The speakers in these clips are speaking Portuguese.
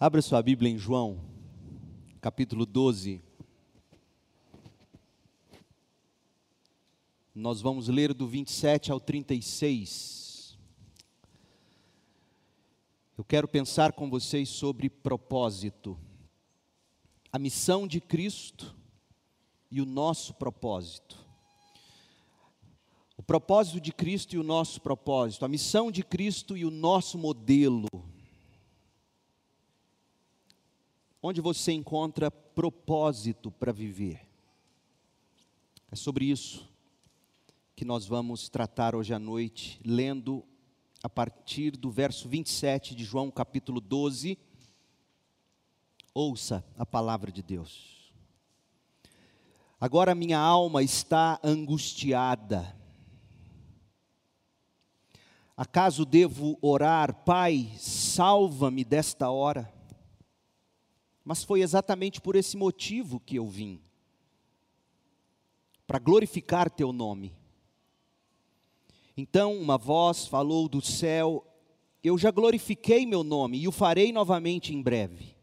Abra sua Bíblia em João, capítulo 12. Nós vamos ler do 27 ao 36. Eu quero pensar com vocês sobre propósito. A missão de Cristo e o nosso propósito. O propósito de Cristo e o nosso propósito. A missão de Cristo e o nosso modelo onde você encontra propósito para viver. É sobre isso que nós vamos tratar hoje à noite, lendo a partir do verso 27 de João, capítulo 12. Ouça a palavra de Deus. Agora minha alma está angustiada. Acaso devo orar, Pai, salva-me desta hora? Mas foi exatamente por esse motivo que eu vim para glorificar teu nome. Então uma voz falou do céu: Eu já glorifiquei meu nome e o farei novamente em breve.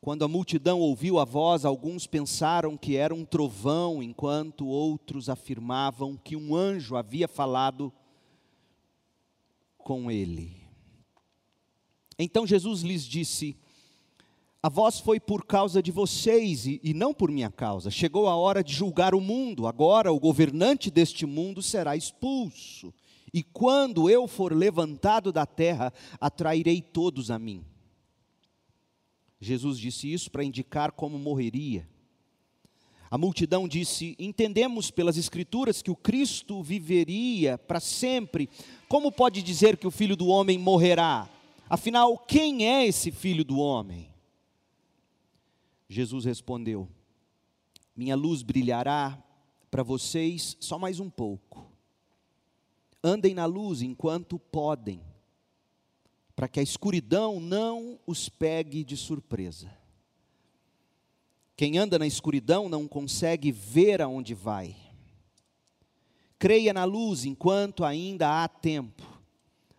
Quando a multidão ouviu a voz, alguns pensaram que era um trovão, enquanto outros afirmavam que um anjo havia falado com ele. Então Jesus lhes disse: a voz foi por causa de vocês e, e, não por minha causa. Chegou a hora de julgar o mundo. Agora o governante deste mundo será expulso. E quando eu for levantado da terra, atrairei todos a mim. Jesus disse isso para indicar como morreria. A multidão disse: Entendemos pelas Escrituras que o Cristo viveria para sempre. Como pode dizer que o filho do homem morrerá? Afinal, quem é esse filho do homem? Jesus respondeu: Minha luz brilhará para vocês só mais um pouco. Andem na luz enquanto podem, para que a escuridão não os pegue de surpresa. Quem anda na escuridão não consegue ver aonde vai. Creia na luz enquanto ainda há tempo.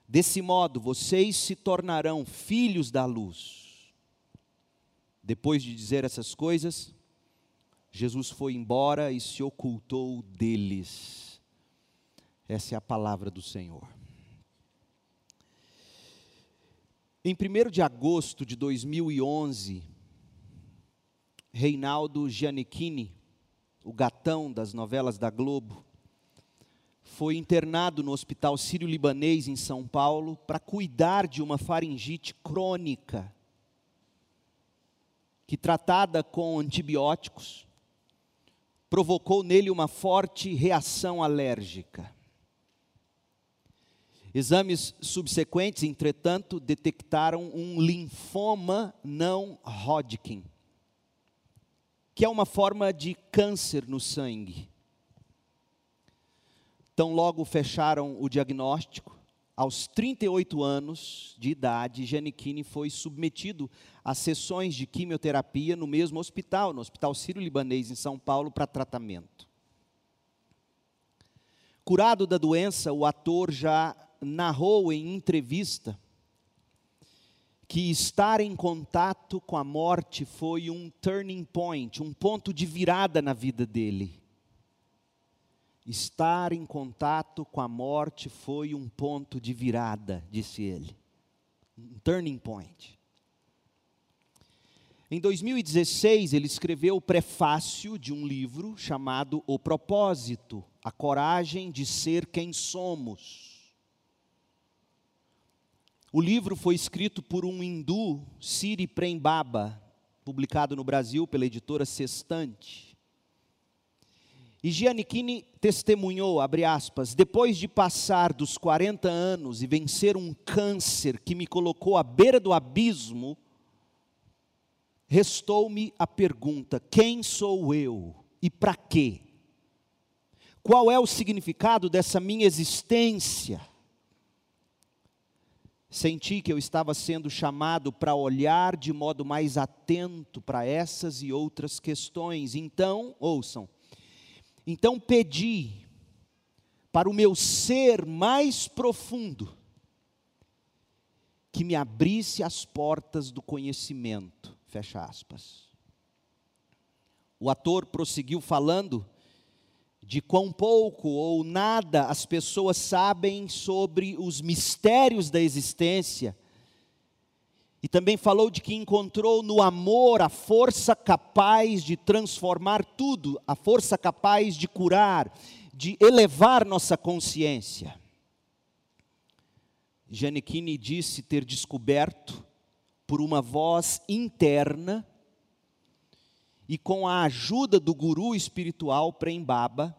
Desse modo, vocês se tornarão filhos da luz depois de dizer essas coisas, Jesus foi embora e se ocultou deles. Essa é a palavra do Senhor. Em 1 de agosto de 2011, Reinaldo Giannichini, o gatão das novelas da Globo, foi internado no Hospital Sírio-Libanês em São Paulo para cuidar de uma faringite crônica que tratada com antibióticos, provocou nele uma forte reação alérgica. Exames subsequentes, entretanto, detectaram um linfoma não Hodgkin, que é uma forma de câncer no sangue. Então, logo fecharam o diagnóstico, aos 38 anos de idade, Giannichini foi submetido a sessões de quimioterapia no mesmo hospital, no Hospital Sírio-Libanês em São Paulo, para tratamento. Curado da doença, o ator já narrou em entrevista que estar em contato com a morte foi um turning point, um ponto de virada na vida dele. Estar em contato com a morte foi um ponto de virada, disse ele. Um turning point. Em 2016, ele escreveu o prefácio de um livro chamado O Propósito, a coragem de ser quem somos. O livro foi escrito por um hindu, Siri Prem Baba, publicado no Brasil pela editora Sextante. E Giannichini testemunhou, abre aspas, depois de passar dos 40 anos e vencer um câncer que me colocou à beira do abismo, restou-me a pergunta: quem sou eu e para quê? Qual é o significado dessa minha existência? Senti que eu estava sendo chamado para olhar de modo mais atento para essas e outras questões. Então, ouçam, então pedi para o meu ser mais profundo que me abrisse as portas do conhecimento. Fecha aspas. O ator prosseguiu falando de quão pouco ou nada as pessoas sabem sobre os mistérios da existência. E também falou de que encontrou no amor a força capaz de transformar tudo, a força capaz de curar, de elevar nossa consciência. Janequine disse ter descoberto, por uma voz interna, e com a ajuda do guru espiritual Prembaba,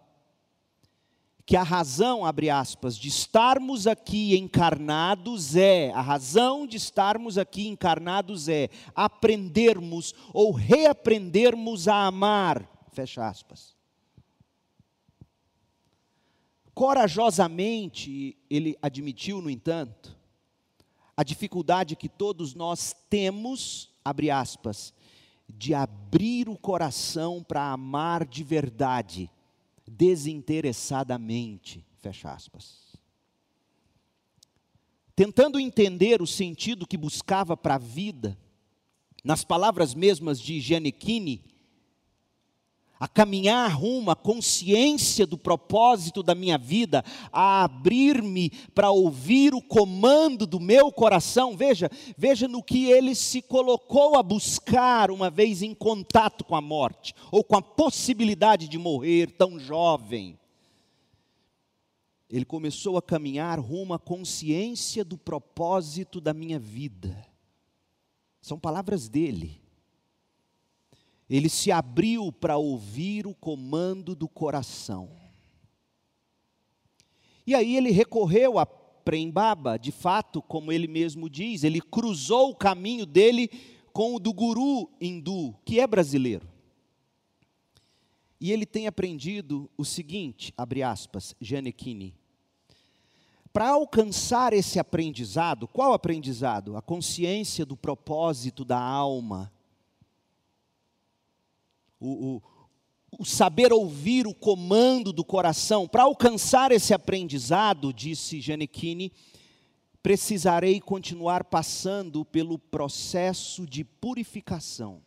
que a razão, abre aspas, de estarmos aqui encarnados é, a razão de estarmos aqui encarnados é aprendermos ou reaprendermos a amar, fecha aspas. Corajosamente, ele admitiu, no entanto, a dificuldade que todos nós temos, abre aspas, de abrir o coração para amar de verdade, desinteressadamente, fecha aspas. Tentando entender o sentido que buscava para a vida, nas palavras mesmas de Giannichini, a caminhar rumo à consciência do propósito da minha vida, a abrir-me para ouvir o comando do meu coração. Veja, veja no que ele se colocou a buscar uma vez em contato com a morte, ou com a possibilidade de morrer tão jovem. Ele começou a caminhar rumo à consciência do propósito da minha vida. São palavras dele ele se abriu para ouvir o comando do coração. E aí ele recorreu a Prembaba, de fato, como ele mesmo diz, ele cruzou o caminho dele com o do guru hindu, que é brasileiro. E ele tem aprendido o seguinte, abre aspas, Janekini. Para alcançar esse aprendizado, qual aprendizado? A consciência do propósito da alma, o, o, o saber ouvir o comando do coração, para alcançar esse aprendizado, disse Janequine, precisarei continuar passando pelo processo de purificação.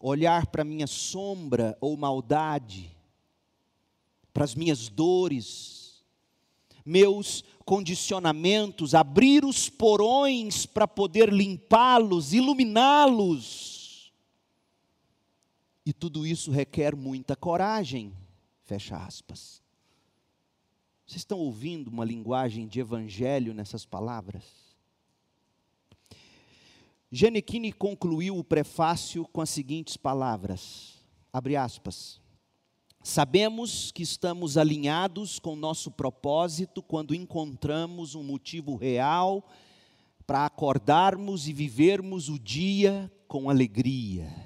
Olhar para minha sombra ou maldade, para as minhas dores, meus condicionamentos, abrir os porões para poder limpá-los, iluminá-los e tudo isso requer muita coragem. Fecha aspas. Vocês estão ouvindo uma linguagem de evangelho nessas palavras? Genequini concluiu o prefácio com as seguintes palavras: abre aspas. Sabemos que estamos alinhados com nosso propósito quando encontramos um motivo real para acordarmos e vivermos o dia com alegria.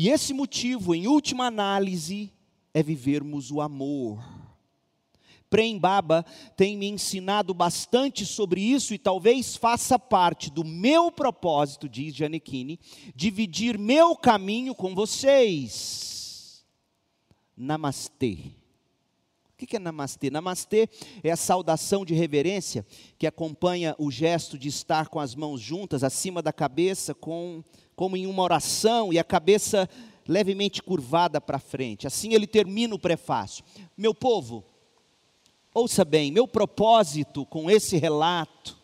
E esse motivo, em última análise, é vivermos o amor. Prembaba tem me ensinado bastante sobre isso e talvez faça parte do meu propósito, diz Janequine, dividir meu caminho com vocês. Namastê. O que é namastê? Namastê é a saudação de reverência que acompanha o gesto de estar com as mãos juntas acima da cabeça, com como em uma oração e a cabeça levemente curvada para frente. Assim ele termina o prefácio. Meu povo, ouça bem, meu propósito com esse relato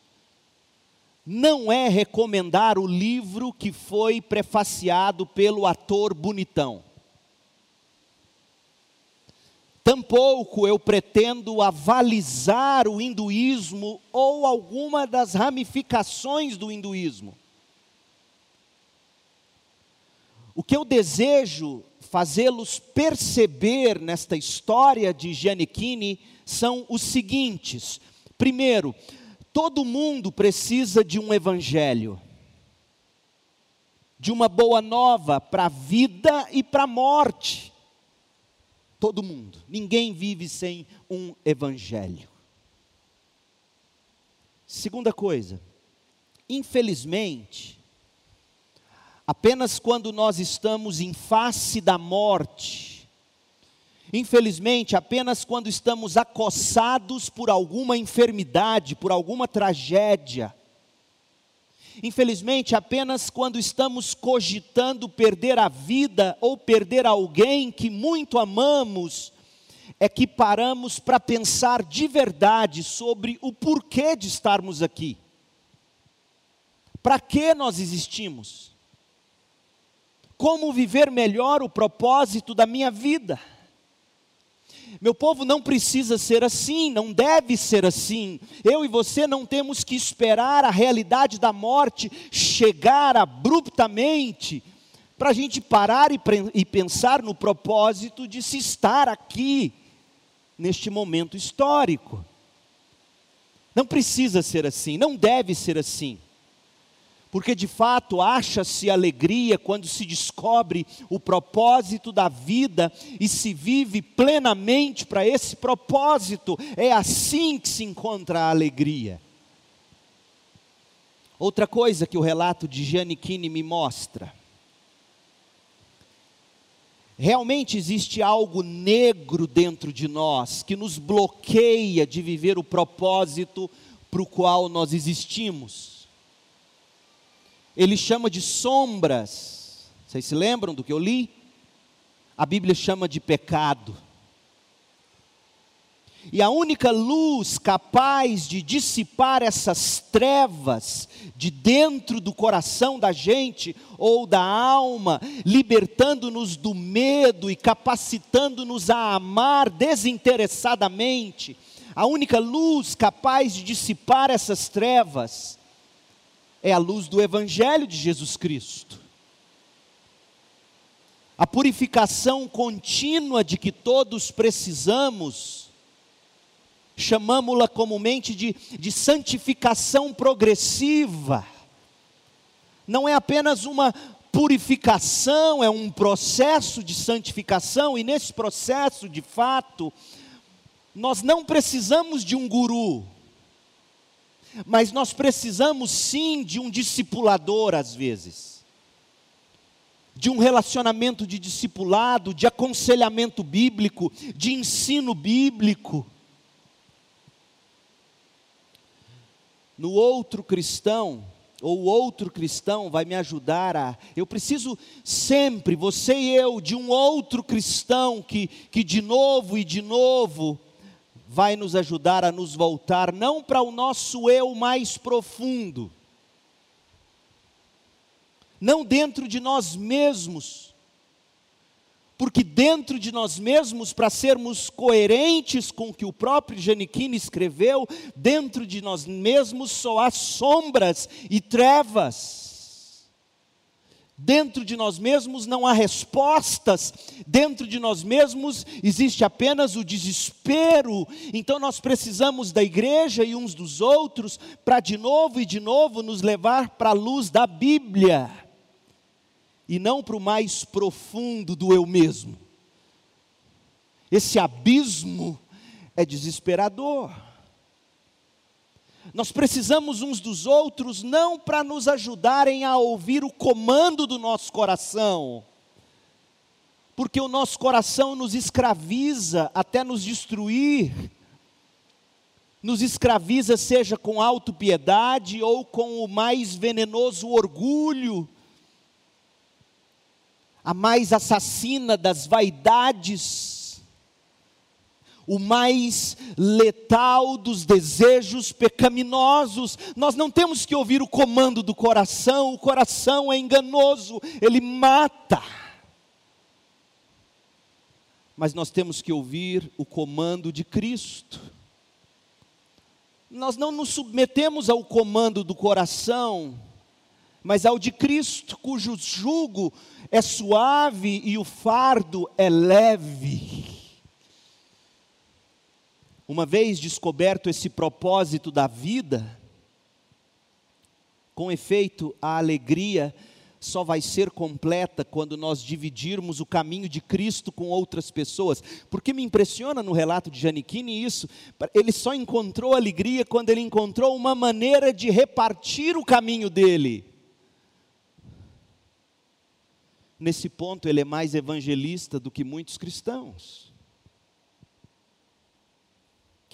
não é recomendar o livro que foi prefaciado pelo ator bonitão. Tampouco eu pretendo avalizar o hinduísmo ou alguma das ramificações do hinduísmo. O que eu desejo fazê-los perceber nesta história de Giannichini são os seguintes: primeiro, todo mundo precisa de um evangelho, de uma boa nova para a vida e para a morte. Todo mundo, ninguém vive sem um evangelho. Segunda coisa, infelizmente, Apenas quando nós estamos em face da morte, Infelizmente, apenas quando estamos acossados por alguma enfermidade, por alguma tragédia, Infelizmente, apenas quando estamos cogitando perder a vida ou perder alguém que muito amamos, é que paramos para pensar de verdade sobre o porquê de estarmos aqui. Para que nós existimos? Como viver melhor o propósito da minha vida? Meu povo não precisa ser assim, não deve ser assim. Eu e você não temos que esperar a realidade da morte chegar abruptamente para a gente parar e, e pensar no propósito de se estar aqui, neste momento histórico. Não precisa ser assim, não deve ser assim porque de fato acha-se alegria quando se descobre o propósito da vida e se vive plenamente para esse propósito. É assim que se encontra a alegria. Outra coisa que o relato de Giannichini me mostra. Realmente existe algo negro dentro de nós que nos bloqueia de viver o propósito para o qual nós existimos ele chama de sombras. Vocês se lembram do que eu li? A Bíblia chama de pecado. E a única luz capaz de dissipar essas trevas de dentro do coração da gente ou da alma, libertando-nos do medo e capacitando-nos a amar desinteressadamente, a única luz capaz de dissipar essas trevas é a luz do Evangelho de Jesus Cristo. A purificação contínua de que todos precisamos, chamamos-la comumente de, de santificação progressiva. Não é apenas uma purificação, é um processo de santificação, e nesse processo, de fato, nós não precisamos de um guru, mas nós precisamos sim de um discipulador às vezes, de um relacionamento de discipulado, de aconselhamento bíblico, de ensino bíblico. No outro cristão, ou outro cristão vai me ajudar a. Eu preciso sempre, você e eu, de um outro cristão que, que de novo e de novo vai nos ajudar a nos voltar não para o nosso eu mais profundo, não dentro de nós mesmos, porque dentro de nós mesmos, para sermos coerentes com o que o próprio Giannichini escreveu, dentro de nós mesmos só há sombras e trevas. Dentro de nós mesmos não há respostas, dentro de nós mesmos existe apenas o desespero. Então nós precisamos da igreja e uns dos outros para de novo e de novo nos levar para a luz da Bíblia e não para o mais profundo do eu mesmo. Esse abismo é desesperador. Nós precisamos uns dos outros não para nos ajudarem a ouvir o comando do nosso coração, porque o nosso coração nos escraviza até nos destruir, nos escraviza, seja com autopiedade ou com o mais venenoso orgulho, a mais assassina das vaidades, o mais letal dos desejos pecaminosos. Nós não temos que ouvir o comando do coração, o coração é enganoso, ele mata. Mas nós temos que ouvir o comando de Cristo. Nós não nos submetemos ao comando do coração, mas ao de Cristo, cujo jugo é suave e o fardo é leve. Uma vez descoberto esse propósito da vida, com efeito, a alegria só vai ser completa quando nós dividirmos o caminho de Cristo com outras pessoas. Porque me impressiona no relato de Janiquini isso, ele só encontrou alegria quando ele encontrou uma maneira de repartir o caminho dele. Nesse ponto, ele é mais evangelista do que muitos cristãos.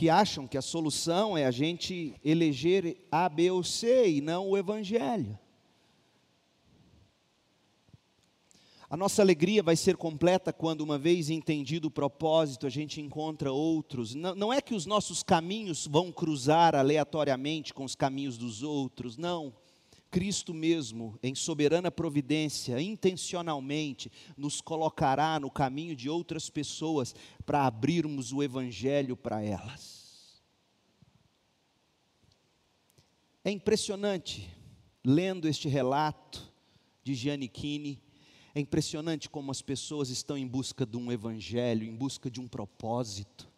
Que acham que a solução é a gente eleger A, B ou C e não o Evangelho. A nossa alegria vai ser completa quando, uma vez entendido o propósito, a gente encontra outros. Não, não, é que os nossos caminhos vão cruzar aleatoriamente com os caminhos dos outros, não. Cristo mesmo, em soberana providência, intencionalmente, nos colocará no caminho de outras pessoas para abrirmos o Evangelho para elas. É impressionante, lendo este relato de Giannichini, é impressionante como as pessoas estão em busca de um evangelho, em busca de um propósito,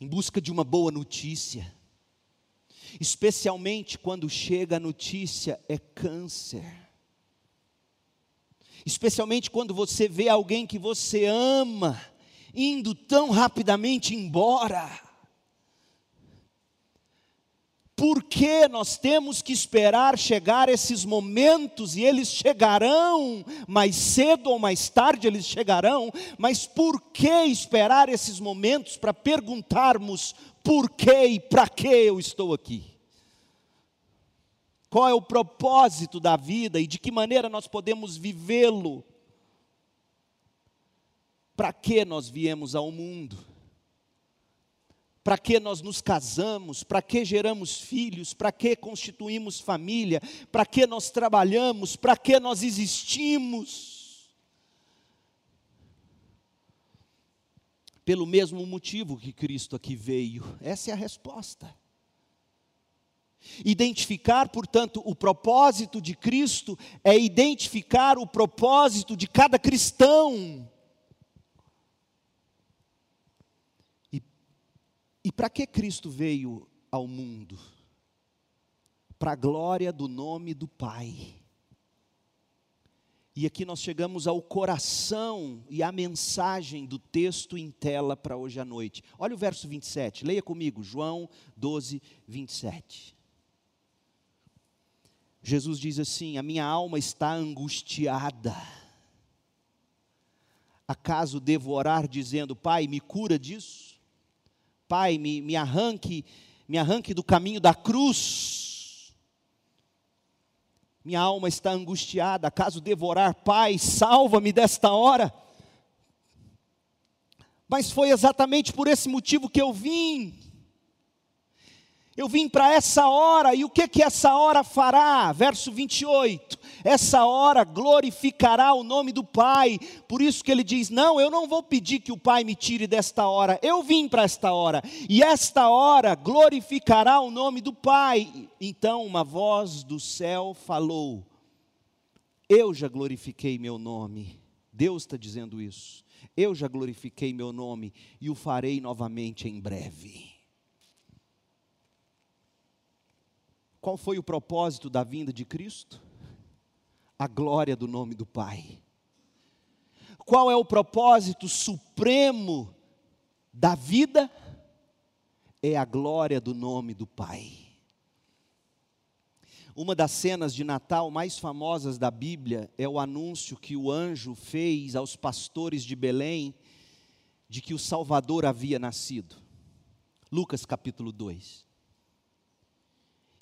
em busca de uma boa notícia. Especialmente quando chega a notícia é câncer. Especialmente quando você vê alguém que você ama indo tão rapidamente embora. Por que nós temos que esperar chegar esses momentos e eles chegarão, mais cedo ou mais tarde eles chegarão, mas por que esperar esses momentos para perguntarmos por que e para que eu estou aqui? Qual é o propósito da vida e de que maneira nós podemos vivê-lo? Para que nós viemos ao mundo? para que nós nos casamos, para que geramos filhos, para que constituímos família, para que nós trabalhamos, para que nós existimos. Pelo mesmo motivo que Cristo aqui veio, essa é a resposta. Identificar, portanto, o propósito de Cristo é identificar o propósito de cada cristão. E para que Cristo veio ao mundo? Para a glória do nome do Pai. E aqui nós chegamos ao coração e à mensagem do texto em tela para hoje à noite. Olha o verso 27, leia comigo, João 12, 27. Jesus diz assim: A minha alma está angustiada. Acaso devo orar dizendo, Pai, me cura disso? Pai, me, me arranque, me arranque do caminho da cruz. Minha alma está angustiada, caso devorar, Pai, salva-me desta hora. Mas foi exatamente por esse motivo que eu vim. Eu vim para essa hora, e o que que essa hora fará? Verso 28. Essa hora glorificará o nome do Pai. Por isso que ele diz: "Não, eu não vou pedir que o Pai me tire desta hora. Eu vim para esta hora, e esta hora glorificará o nome do Pai." Então uma voz do céu falou: "Eu já glorifiquei meu nome." Deus está dizendo isso. Eu já glorifiquei meu nome e o farei novamente em breve. Qual foi o propósito da vinda de Cristo? A glória do nome do Pai. Qual é o propósito supremo da vida? É a glória do nome do Pai. Uma das cenas de Natal mais famosas da Bíblia é o anúncio que o anjo fez aos pastores de Belém de que o Salvador havia nascido. Lucas capítulo 2.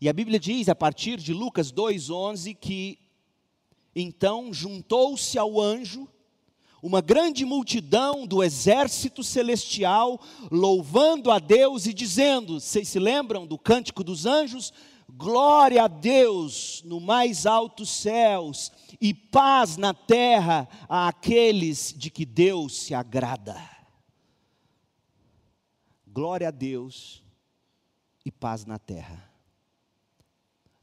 E a Bíblia diz, a partir de Lucas 2,11, que então juntou-se ao anjo uma grande multidão do exército celestial, louvando a Deus e dizendo: vocês se lembram do cântico dos anjos? Glória a Deus no mais altos céus e paz na terra àqueles de que Deus se agrada. Glória a Deus e paz na terra.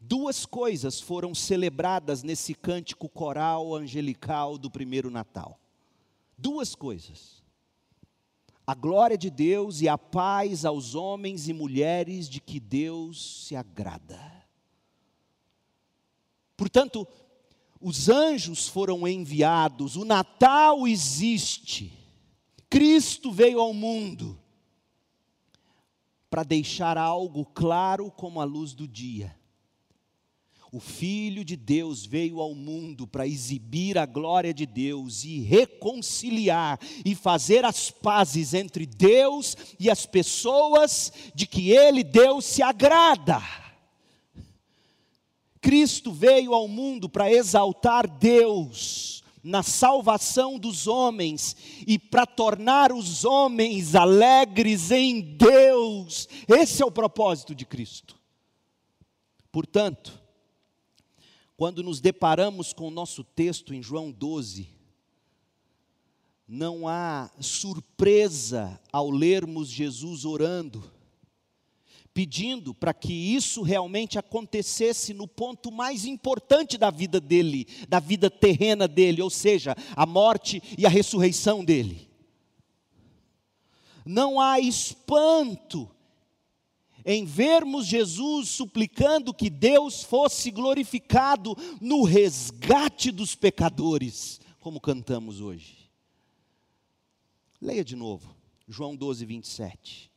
Duas coisas foram celebradas nesse cântico coral angelical do primeiro Natal. Duas coisas. A glória de Deus e a paz aos homens e mulheres de que Deus se agrada. Portanto, os anjos foram enviados, o Natal existe, Cristo veio ao mundo para deixar algo claro como a luz do dia O Filho de Deus veio ao mundo para exibir a glória de Deus e reconciliar e fazer as pazes entre Deus e as pessoas de que Ele, Deus, se agrada. Cristo veio ao mundo para exaltar Deus na salvação dos homens e para tornar os homens alegres em Deus. Esse é o propósito de Cristo. Portanto, quando nos deparamos com o nosso texto em João 12, não há surpresa ao lermos Jesus orando, pedindo para que isso realmente acontecesse no ponto mais importante da vida dele, da vida terrena dele, ou seja, a morte e a ressurreição dele. Não há espanto em vermos Jesus suplicando que Deus fosse glorificado no resgate dos pecadores, como cantamos hoje. Leia de novo, João 12, 27.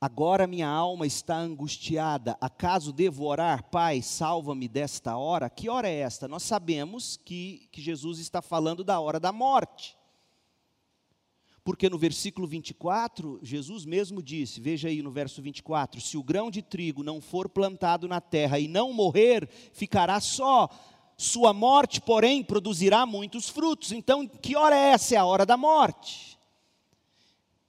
Agora minha alma está angustiada, acaso devo orar, Pai, salva-me desta hora? Que hora é esta? Nós sabemos que, que Jesus está falando da hora da morte. Porque no versículo 24, Jesus mesmo disse, veja aí no verso 24: se o grão de trigo não for plantado na terra e não morrer, ficará só. Sua morte, porém, produzirá muitos frutos. Então, que hora é essa? É a hora da morte.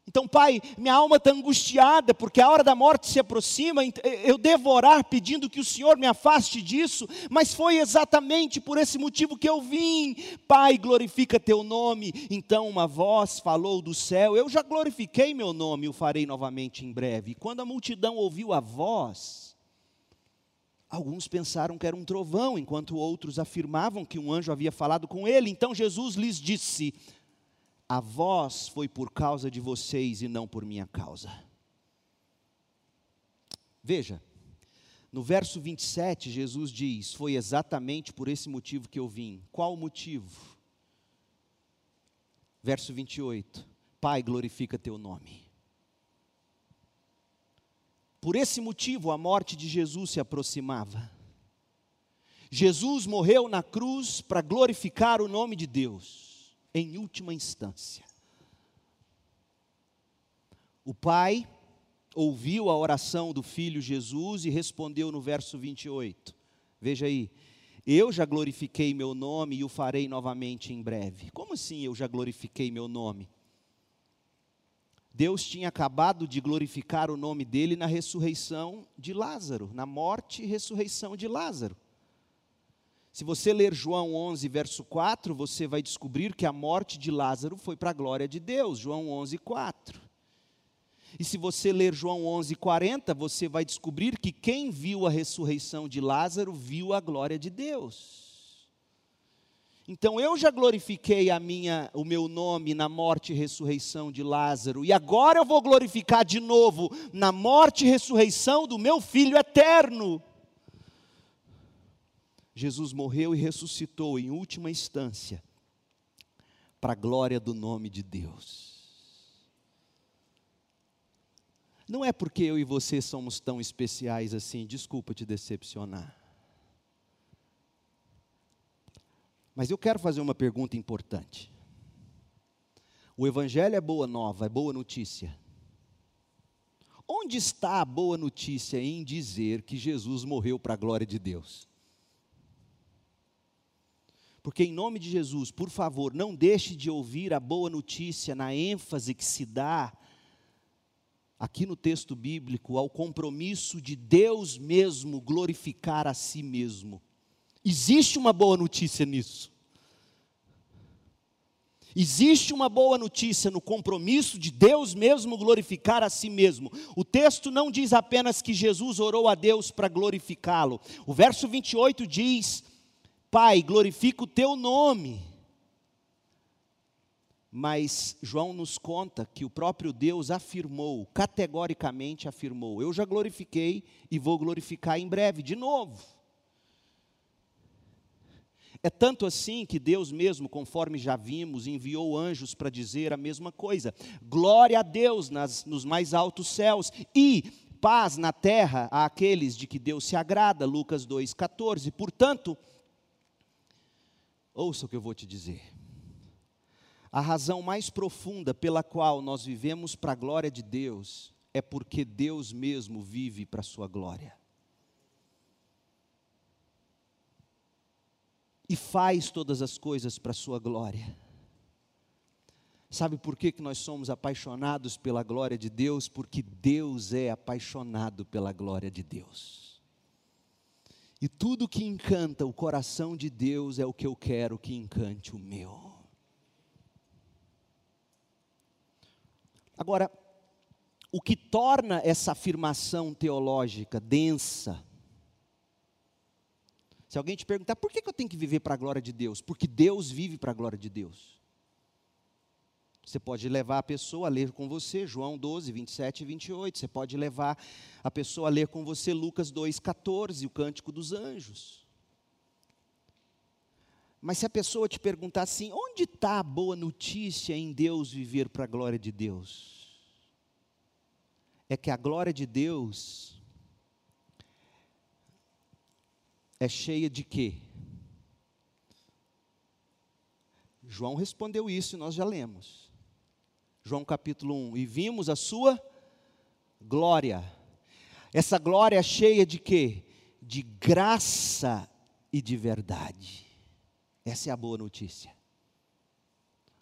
Então, pai, minha alma está angustiada, porque a hora da morte se aproxima, eu devo orar pedindo que o Senhor me afaste disso, mas foi exatamente por esse motivo que eu vim. Pai, glorifica teu nome. Então uma voz falou do céu: Eu já glorifiquei meu nome, o farei novamente em breve. E quando a multidão ouviu a voz, alguns pensaram que era um trovão, enquanto outros afirmavam que um anjo havia falado com ele. Então Jesus lhes disse: a voz foi por causa de vocês e não por minha causa. Veja, no verso 27, Jesus diz: Foi exatamente por esse motivo que eu vim. Qual o motivo? Verso 28, Pai, glorifica teu nome. Por esse motivo, a morte de Jesus se aproximava. Jesus morreu na cruz para glorificar o nome de Deus em última instância. O pai ouviu a oração do filho Jesus e respondeu no verso 28. Veja aí, eu já glorifiquei meu nome e o farei novamente em breve. Como assim eu já glorifiquei meu nome? Deus tinha acabado de glorificar o nome dele na ressurreição de Lázaro, na morte e ressurreição de Lázaro. Se você ler João 11, verso 4, você vai descobrir que a morte de Lázaro foi para a glória de Deus, João 11, 4. E se você ler João 11, 40, você vai descobrir que quem viu a ressurreição de Lázaro viu a glória de Deus. Então eu já glorifiquei a minha, o meu nome na morte e ressurreição de Lázaro, e agora eu vou glorificar de novo na morte e ressurreição do meu filho eterno. Jesus morreu e ressuscitou em última instância, para a glória do nome de Deus. Não é porque eu e você somos tão especiais assim, desculpa te decepcionar. Mas eu quero fazer uma pergunta importante. O Evangelho é boa nova, é boa notícia. Onde está a boa notícia em dizer que Jesus morreu para a glória de Deus? Porque, em nome de Jesus, por favor, não deixe de ouvir a boa notícia na ênfase que se dá aqui no texto bíblico ao compromisso de Deus mesmo glorificar a si mesmo. Existe uma boa notícia nisso. Existe uma boa notícia no compromisso de Deus mesmo glorificar a si mesmo. O texto não diz apenas que Jesus orou a Deus para glorificá-lo. O verso 28 diz Pai, glorifica o teu nome. Mas João nos conta que o próprio Deus afirmou, categoricamente afirmou: Eu já glorifiquei e vou glorificar em breve, de novo. É tanto assim que Deus mesmo, conforme já vimos, enviou anjos para dizer a mesma coisa. Glória a Deus nas, nos mais altos céus e paz na terra àqueles de que Deus se agrada, Lucas 2,14. Portanto, ouça o que eu vou te dizer. A razão mais profunda pela qual nós vivemos para a glória de Deus é porque Deus mesmo vive para a sua glória. E faz todas as coisas para a sua glória. Sabe por que, que nós somos apaixonados pela glória de Deus? Porque Deus é apaixonado pela glória de Deus. E tudo que encanta o coração de Deus é o que eu quero que encante o meu. Agora, o que torna essa afirmação teológica densa, se alguém te perguntar por que eu tenho que viver para a glória de Deus? Porque Deus vive para a glória de Deus. Você pode levar a pessoa a ler com você João 12, 27 e 28. Você pode levar a pessoa a ler com você Lucas 2, 14, o cântico dos anjos. Mas se a pessoa te perguntar assim, onde está a boa notícia em Deus viver para a glória de Deus? É que a glória de Deus é cheia de quê? João respondeu isso e nós já lemos. João capítulo 1. E vimos a sua glória. Essa glória cheia de quê? De graça e de verdade. Essa é a boa notícia.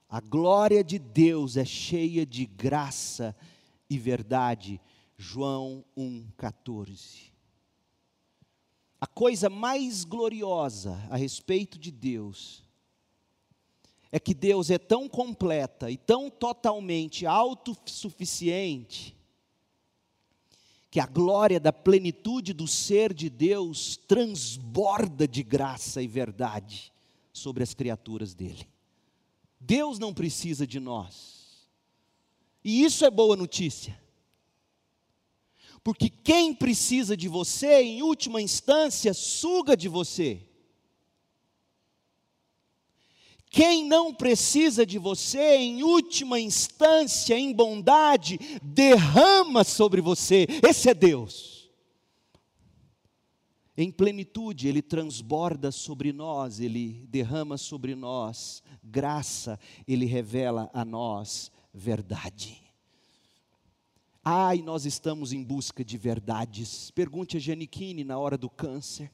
A glória de Deus é cheia de graça e verdade. João 1,14. A coisa mais gloriosa a respeito de Deus é que Deus é tão completa e tão totalmente autossuficiente, que a glória da plenitude do ser de Deus transborda de graça e verdade sobre as criaturas dele. Deus não precisa de nós, e isso é boa notícia. Porque quem precisa de você, em última instância, suga de você. Quem não precisa de você, em última instância, em bondade, derrama sobre você. Esse é Deus. Em plenitude, Ele transborda sobre nós, Ele derrama sobre nós graça, Ele revela a nós verdade. Ai, nós estamos em busca de verdades. Pergunte a Janiquine na hora do câncer.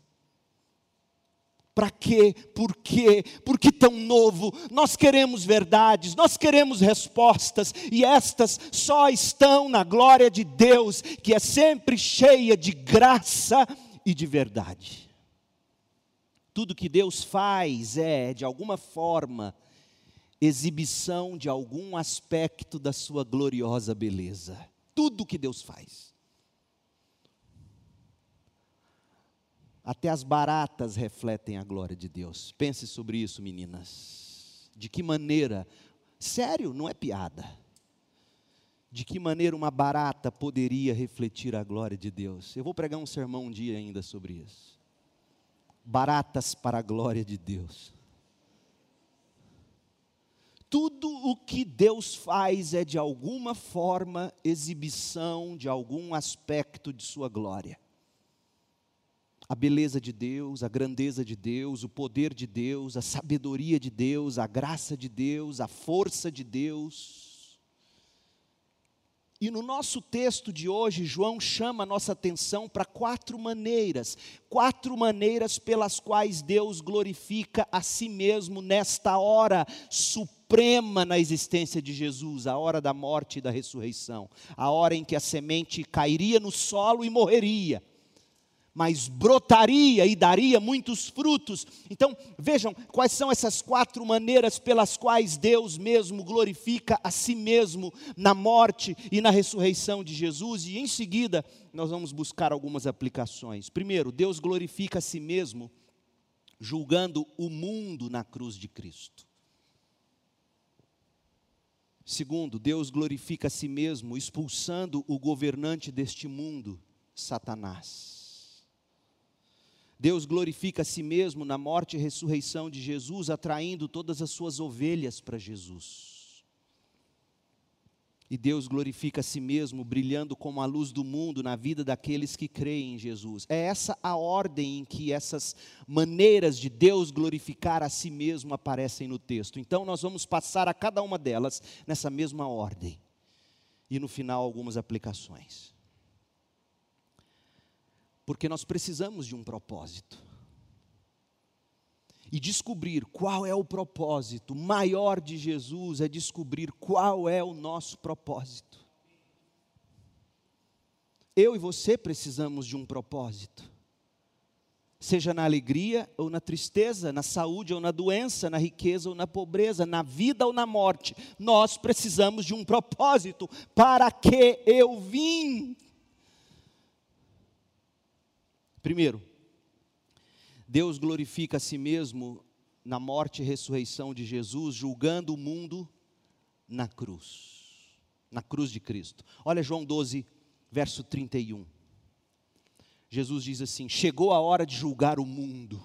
Para quê? Por quê? Por que tão novo? Nós queremos verdades, nós queremos respostas, e estas só estão na glória de Deus, que é sempre cheia de graça e de verdade. Tudo que Deus faz é, de alguma forma, exibição de algum aspecto da sua gloriosa beleza. Tudo que Deus faz. Até as baratas refletem a glória de Deus. Pense sobre isso, meninas. De que maneira, sério, não é piada. De que maneira uma barata poderia refletir a glória de Deus? Eu vou pregar um sermão um dia ainda sobre isso. Baratas para a glória de Deus. Tudo o que Deus faz é de alguma forma exibição de algum aspecto de Sua glória a beleza de Deus, a grandeza de Deus, o poder de Deus, a sabedoria de Deus, a graça de Deus, a força de Deus. E no nosso texto de hoje, João chama a nossa atenção para quatro maneiras, quatro maneiras pelas quais Deus glorifica a si mesmo nesta hora suprema na existência de Jesus, a hora da morte e da ressurreição, a hora em que a semente cairia no solo e morreria mas brotaria e daria muitos frutos. Então, vejam quais são essas quatro maneiras pelas quais Deus mesmo glorifica a si mesmo na morte e na ressurreição de Jesus, e em seguida nós vamos buscar algumas aplicações. Primeiro, Deus glorifica a si mesmo julgando o mundo na cruz de Cristo. Segundo, Deus glorifica a si mesmo expulsando o governante deste mundo, Satanás. Deus glorifica a si mesmo na morte e ressurreição de Jesus, atraindo todas as suas ovelhas para Jesus. E Deus glorifica a si mesmo, brilhando como a luz do mundo na vida daqueles que creem em Jesus. É essa a ordem em que essas maneiras de Deus glorificar a si mesmo aparecem no texto. Então nós vamos passar a cada uma delas nessa mesma ordem. E no final, algumas aplicações. Porque nós precisamos de um propósito e descobrir qual é o propósito maior de Jesus é descobrir qual é o nosso propósito. Eu e você precisamos de um propósito. Seja na alegria ou na tristeza, na saúde ou na doença, na riqueza ou na pobreza, na vida ou na morte, nós precisamos de um propósito. Para que eu vim? Primeiro, Deus glorifica a si mesmo na morte e ressurreição de Jesus, julgando o mundo na cruz, na cruz de Cristo. Olha João 12, verso 31. Jesus diz assim: Chegou a hora de julgar o mundo.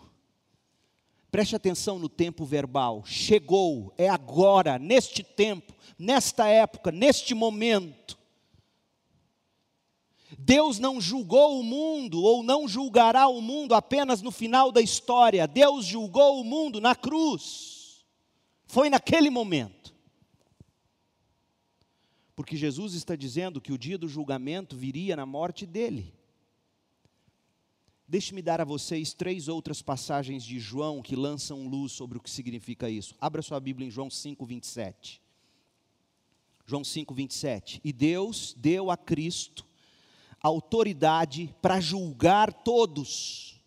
Preste atenção no tempo verbal. Chegou, é agora, neste tempo, nesta época, neste momento. Deus não julgou o mundo ou não julgará o mundo apenas no final da história. Deus julgou o mundo na cruz. Foi naquele momento. Porque Jesus está dizendo que o dia do julgamento viria na morte dele. Deixe-me dar a vocês três outras passagens de João que lançam luz sobre o que significa isso. Abra sua Bíblia em João 5, 27. João 5, 27. E Deus deu a Cristo autoridade para julgar todos.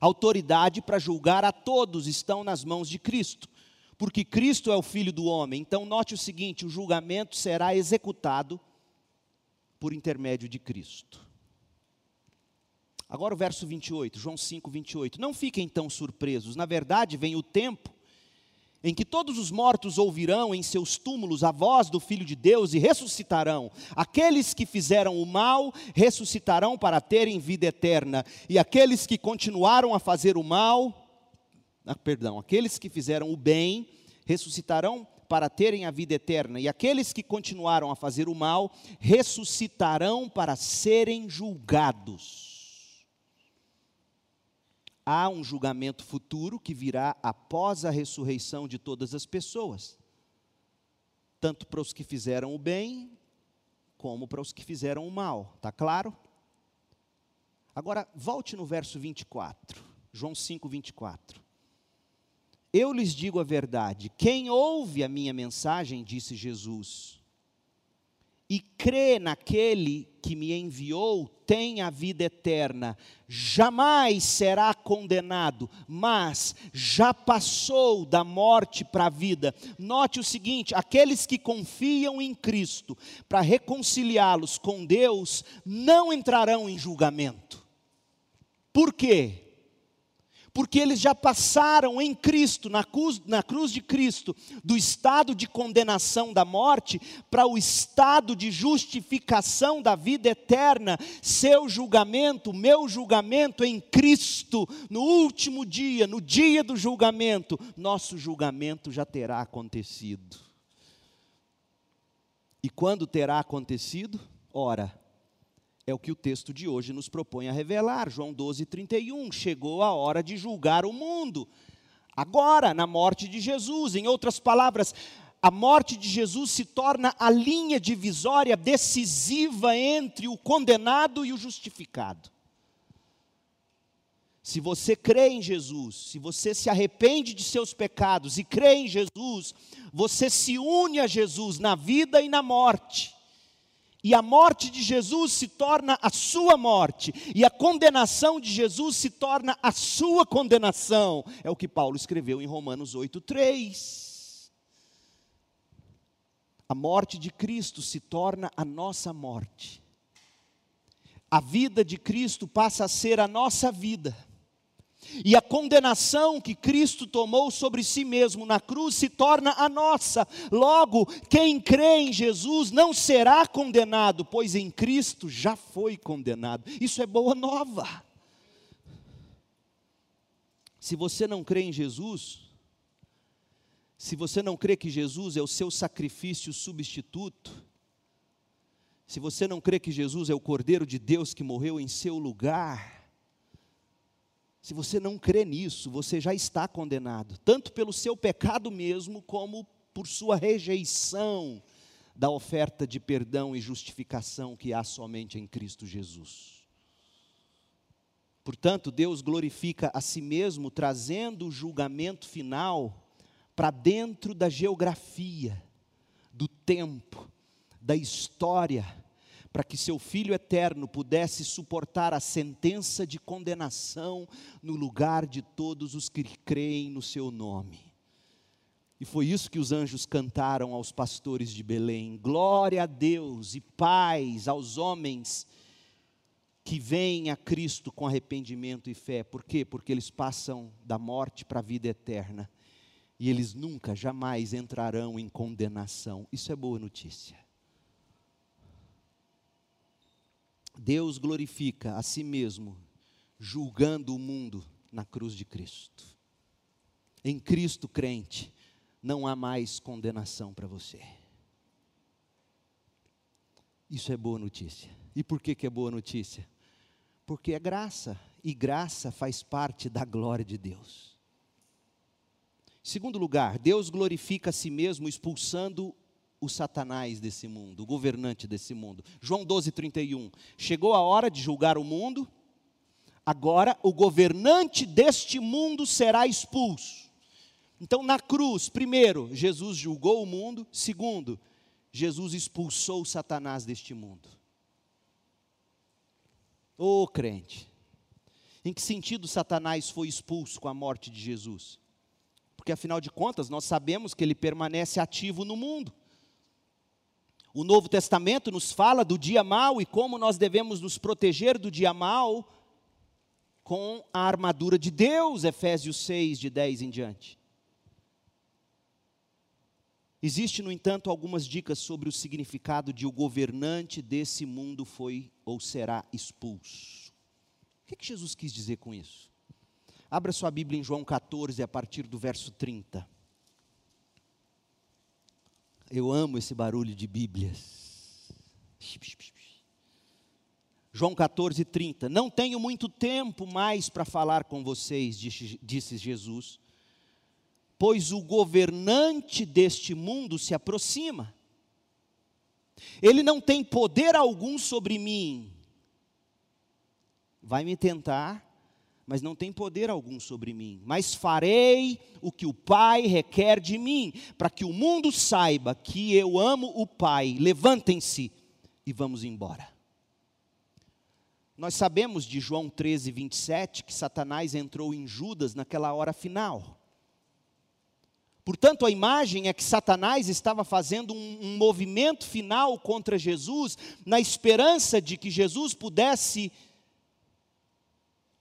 Autoridade para julgar a todos estão nas mãos de Cristo, porque Cristo é o Filho do homem. Então, note o seguinte: o julgamento será executado por intermédio de Cristo. Agora o verso 28, João 5, 28. Não fiquem tão surpresos, na verdade, vem o tempo em que todos os mortos ouvirão em seus túmulos a voz do Filho de Deus e ressuscitarão. Aqueles que fizeram o mal ressuscitarão para terem vida eterna, e aqueles que continuaram a fazer o mal, ah, perdão, aqueles que fizeram o bem ressuscitarão para terem a vida eterna, e aqueles que continuaram a fazer o mal ressuscitarão para serem julgados há um julgamento futuro que virá após a ressurreição de todas as pessoas, tanto para os que fizeram o bem, como para os que fizeram o mal, está claro? Agora, volte no verso 24, João 5, 24. Eu lhes digo a verdade: quem ouve a minha mensagem, disse Jesus, e crê naquele que me enviou, tem a vida eterna, jamais será condenado, mas já passou da morte para a vida. Note o seguinte: aqueles que confiam em Cristo para reconciliá-los com Deus, não entrarão em julgamento. Por quê? Porque eles já passaram em Cristo, na cruz, na cruz de Cristo, do estado de condenação da morte para o estado de justificação da vida eterna. Seu julgamento, meu julgamento em Cristo, no último dia, no dia do julgamento, nosso julgamento já terá acontecido. E quando terá acontecido? Ora, é o que o texto de hoje nos propõe a revelar. João 12, 31. Chegou a hora de julgar o mundo. Agora, na morte de Jesus. Em outras palavras, a morte de Jesus se torna a linha divisória decisiva entre o condenado e o justificado. Se você crê em Jesus, se você se arrepende de seus pecados e crê em Jesus, você se une a Jesus na vida e na morte e a morte de Jesus se torna a sua morte, e a condenação de Jesus se torna a sua condenação. É o que Paulo escreveu em Romanos 8:3. A morte de Cristo se torna a nossa morte. A vida de Cristo passa a ser a nossa vida. E a condenação que Cristo tomou sobre si mesmo na cruz se torna a nossa. Logo, quem crê em Jesus não será condenado, pois em Cristo já foi condenado. Isso é boa nova. Se você não crê em Jesus, se você não crê que Jesus é o seu sacrifício substituto, se você não crê que Jesus é o Cordeiro de Deus que morreu em seu lugar, se você não crê nisso, você já está condenado, tanto pelo seu pecado mesmo, como por sua rejeição da oferta de perdão e justificação que há somente em Cristo Jesus. Portanto, Deus glorifica a si mesmo, trazendo o julgamento final para dentro da geografia, do tempo, da história, para que seu Filho eterno pudesse suportar a sentença de condenação no lugar de todos os que creem no seu nome. E foi isso que os anjos cantaram aos pastores de Belém: glória a Deus e paz aos homens que vêm a Cristo com arrependimento e fé. Por quê? Porque eles passam da morte para a vida eterna. E eles nunca, jamais entrarão em condenação. Isso é boa notícia. Deus glorifica a si mesmo, julgando o mundo na cruz de Cristo. Em Cristo, crente, não há mais condenação para você. Isso é boa notícia. E por que, que é boa notícia? Porque é graça, e graça faz parte da glória de Deus. Segundo lugar, Deus glorifica a si mesmo expulsando o Satanás desse mundo, o governante desse mundo. João 12, 31. Chegou a hora de julgar o mundo, agora o governante deste mundo será expulso. Então, na cruz, primeiro, Jesus julgou o mundo, segundo, Jesus expulsou o Satanás deste mundo. Ô oh, crente, em que sentido Satanás foi expulso com a morte de Jesus? Porque afinal de contas, nós sabemos que ele permanece ativo no mundo. O Novo Testamento nos fala do dia mal e como nós devemos nos proteger do dia mal com a armadura de Deus, Efésios 6, de 10 em diante. Existe, no entanto, algumas dicas sobre o significado de o governante desse mundo foi ou será expulso. O que, é que Jesus quis dizer com isso? Abra sua Bíblia em João 14, a partir do verso 30. Eu amo esse barulho de Bíblias. João 14, 30. Não tenho muito tempo mais para falar com vocês, disse, Jesus, pois o governante deste mundo se aproxima. Ele não tem poder algum sobre mim. Vai me tentar, mas não tem poder algum sobre mim. Mas farei o que o Pai requer de mim, para que o mundo saiba que eu amo o Pai. Levantem-se e vamos embora. Nós sabemos de João 13, 27 que Satanás entrou em Judas naquela hora final. Portanto, a imagem é que Satanás estava fazendo um, um movimento final contra Jesus, na esperança de que Jesus pudesse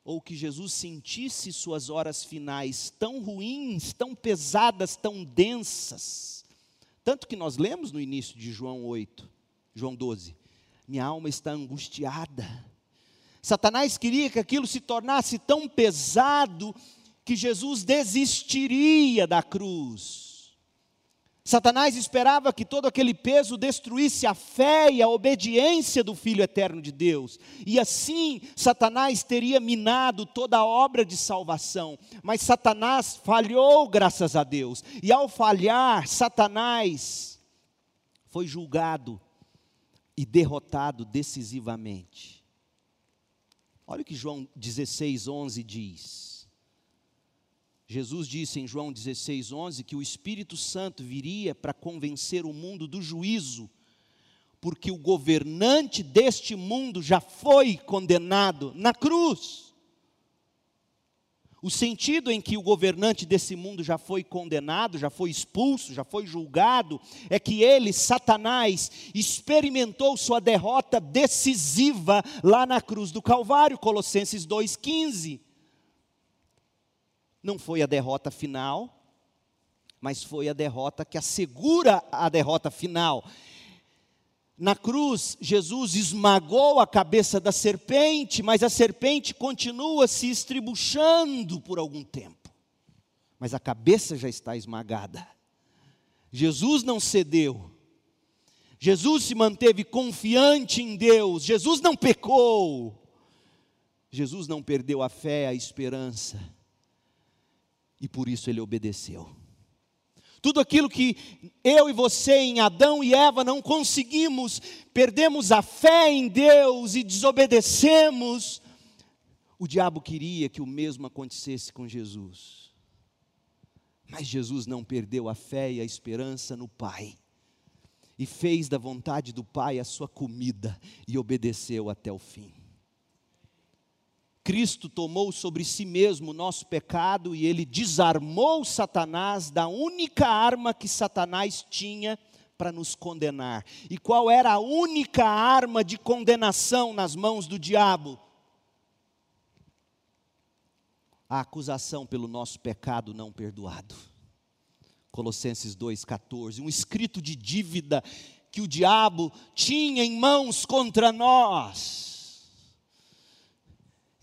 ou que Jesus sentisse suas horas finais tão ruins, tão pesadas, tão densas. Tanto que nós lemos no início de João 8, João 12: minha alma está angustiada. Satanás queria que aquilo se tornasse tão pesado que Jesus desistiria da cruz. Satanás esperava que todo aquele peso destruísse a fé e a obediência do Filho eterno de Deus. E assim, Satanás teria minado toda a obra de salvação. Mas Satanás falhou, graças a Deus. E ao falhar, Satanás foi julgado e derrotado decisivamente. Olha o que João 16, 11 diz. Jesus disse em João 16, 11 que o Espírito Santo viria para convencer o mundo do juízo, porque o governante deste mundo já foi condenado na cruz. O sentido em que o governante desse mundo já foi condenado, já foi expulso, já foi julgado, é que ele, Satanás, experimentou sua derrota decisiva lá na cruz do Calvário, Colossenses 2,15 não foi a derrota final, mas foi a derrota que assegura a derrota final. Na cruz, Jesus esmagou a cabeça da serpente, mas a serpente continua se estribuchando por algum tempo. Mas a cabeça já está esmagada. Jesus não cedeu. Jesus se manteve confiante em Deus, Jesus não pecou, Jesus não perdeu a fé, a esperança, e por isso ele obedeceu. Tudo aquilo que eu e você em Adão e Eva não conseguimos, perdemos a fé em Deus e desobedecemos, o diabo queria que o mesmo acontecesse com Jesus. Mas Jesus não perdeu a fé e a esperança no Pai. E fez da vontade do Pai a sua comida e obedeceu até o fim. Cristo tomou sobre si mesmo o nosso pecado e ele desarmou Satanás da única arma que Satanás tinha para nos condenar. E qual era a única arma de condenação nas mãos do diabo? A acusação pelo nosso pecado não perdoado. Colossenses 2,14. Um escrito de dívida que o diabo tinha em mãos contra nós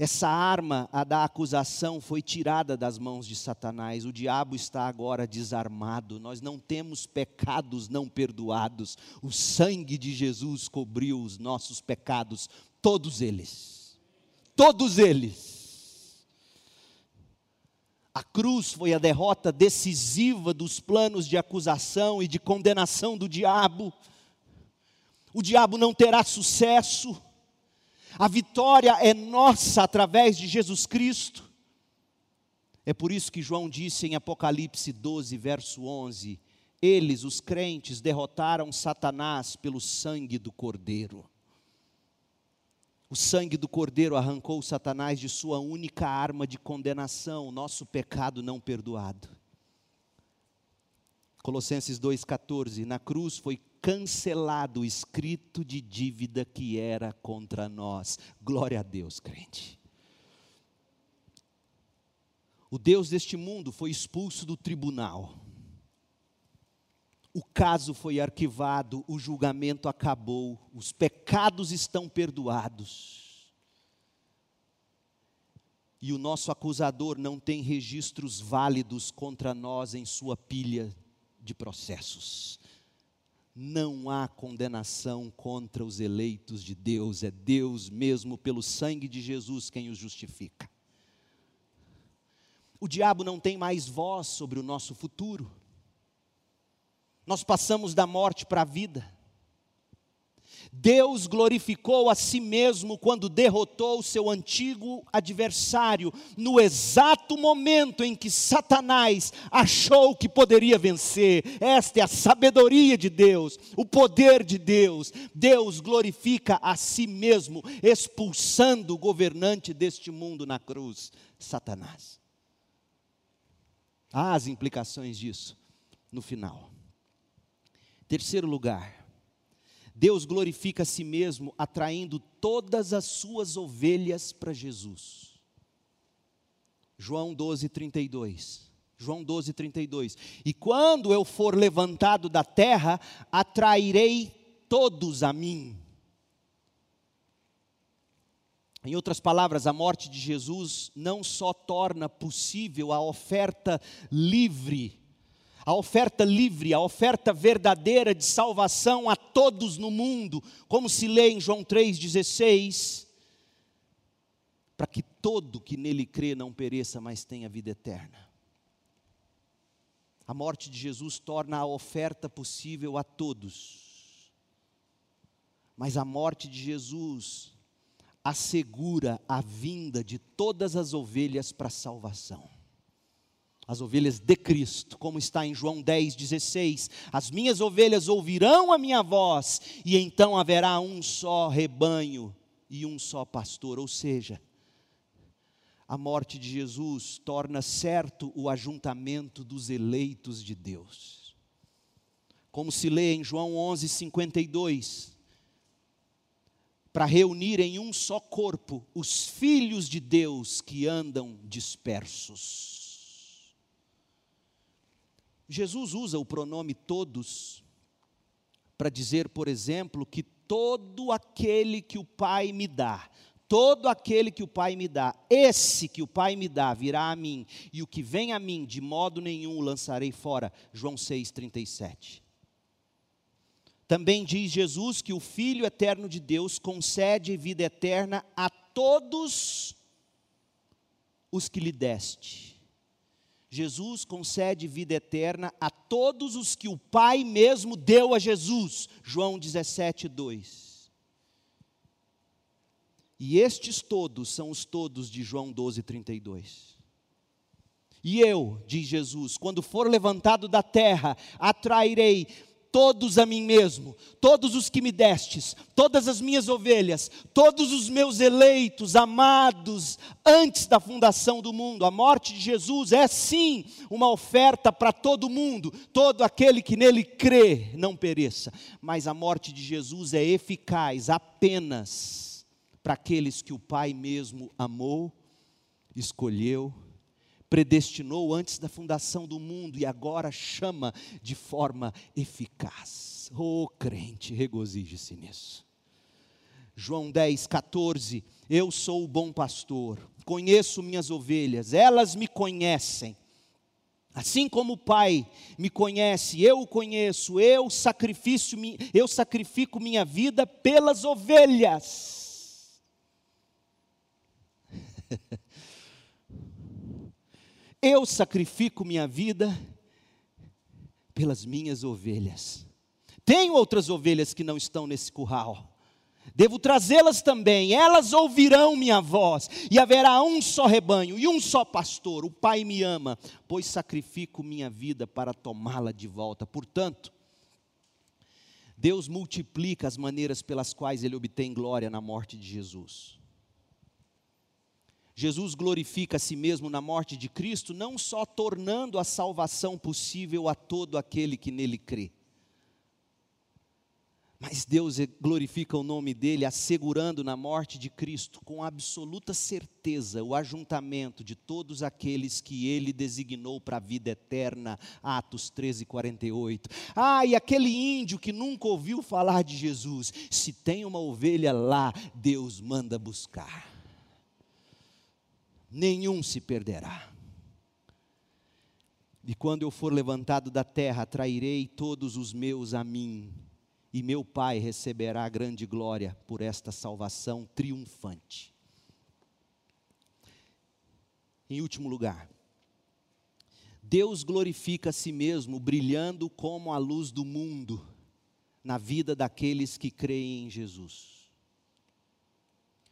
essa arma, a da acusação, foi tirada das mãos de Satanás. O diabo está agora desarmado. Nós não temos pecados não perdoados. O sangue de Jesus cobriu os nossos pecados, todos eles. Todos eles. A cruz foi a derrota decisiva dos planos de acusação e de condenação do diabo. O diabo não terá sucesso a vitória é nossa através de Jesus Cristo. É por isso que João disse em Apocalipse 12, verso 11: Eles, os crentes, derrotaram Satanás pelo sangue do Cordeiro. O sangue do Cordeiro arrancou Satanás de sua única arma de condenação, nosso pecado não perdoado. Colossenses 2,14: Na cruz foi cancelado o escrito de dívida que era contra nós. Glória a Deus, crente. O Deus deste mundo foi expulso do tribunal. O caso foi arquivado, o julgamento acabou, os pecados estão perdoados. E o nosso acusador não tem registros válidos contra nós em sua pilha de processos não há condenação contra os eleitos de Deus, é Deus mesmo, pelo sangue de Jesus, quem os justifica. O diabo não tem mais voz sobre o nosso futuro. Nós passamos da morte para a vida. Deus glorificou a si mesmo quando derrotou o seu antigo adversário, no exato momento em que Satanás achou que poderia vencer. Esta é a sabedoria de Deus, o poder de Deus. Deus glorifica a si mesmo, expulsando o governante deste mundo na cruz, Satanás. Há as implicações disso no final. Terceiro lugar, Deus glorifica a si mesmo, atraindo todas as suas ovelhas para Jesus. João 12, 32. João 12, 32. E quando eu for levantado da terra, atrairei todos a mim. Em outras palavras, a morte de Jesus não só torna possível a oferta livre a oferta livre, a oferta verdadeira de salvação a todos no mundo, como se lê em João 3,16, para que todo que nele crê não pereça, mas tenha vida eterna. A morte de Jesus torna a oferta possível a todos, mas a morte de Jesus assegura a vinda de todas as ovelhas para a salvação as ovelhas de Cristo, como está em João 10, 16: As minhas ovelhas ouvirão a minha voz, e então haverá um só rebanho e um só pastor. Ou seja, a morte de Jesus torna certo o ajuntamento dos eleitos de Deus. Como se lê em João 11, 52, para reunir em um só corpo os filhos de Deus que andam dispersos. Jesus usa o pronome todos para dizer, por exemplo, que todo aquele que o Pai me dá, todo aquele que o Pai me dá, esse que o Pai me dá virá a mim, e o que vem a mim, de modo nenhum o lançarei fora. João 6,37. Também diz Jesus que o Filho eterno de Deus concede vida eterna a todos os que lhe deste. Jesus concede vida eterna a todos os que o Pai mesmo deu a Jesus. João 17, 2. E estes todos são os todos de João 12, 32. E eu, diz Jesus, quando for levantado da terra, atrairei todos a mim mesmo, todos os que me destes, todas as minhas ovelhas, todos os meus eleitos, amados, antes da fundação do mundo. A morte de Jesus é sim uma oferta para todo mundo, todo aquele que nele crê não pereça. Mas a morte de Jesus é eficaz apenas para aqueles que o Pai mesmo amou, escolheu predestinou antes da fundação do mundo e agora chama de forma eficaz. Ô oh, crente, regozije-se nisso. João 10, 14. Eu sou o bom pastor, conheço minhas ovelhas, elas me conhecem. Assim como o Pai me conhece, eu o conheço, eu eu sacrifico minha vida pelas ovelhas. Eu sacrifico minha vida pelas minhas ovelhas. Tenho outras ovelhas que não estão nesse curral. Devo trazê-las também, elas ouvirão minha voz, e haverá um só rebanho e um só pastor. O Pai me ama, pois sacrifico minha vida para tomá-la de volta. Portanto, Deus multiplica as maneiras pelas quais ele obtém glória na morte de Jesus. Jesus glorifica a si mesmo na morte de Cristo, não só tornando a salvação possível a todo aquele que nele crê, mas Deus glorifica o nome dele, assegurando na morte de Cristo, com absoluta certeza, o ajuntamento de todos aqueles que ele designou para a vida eterna. Atos 13, 48. Ah, e aquele índio que nunca ouviu falar de Jesus, se tem uma ovelha lá, Deus manda buscar nenhum se perderá. E quando eu for levantado da terra, trairei todos os meus a mim, e meu Pai receberá grande glória por esta salvação triunfante. Em último lugar, Deus glorifica a si mesmo, brilhando como a luz do mundo na vida daqueles que creem em Jesus.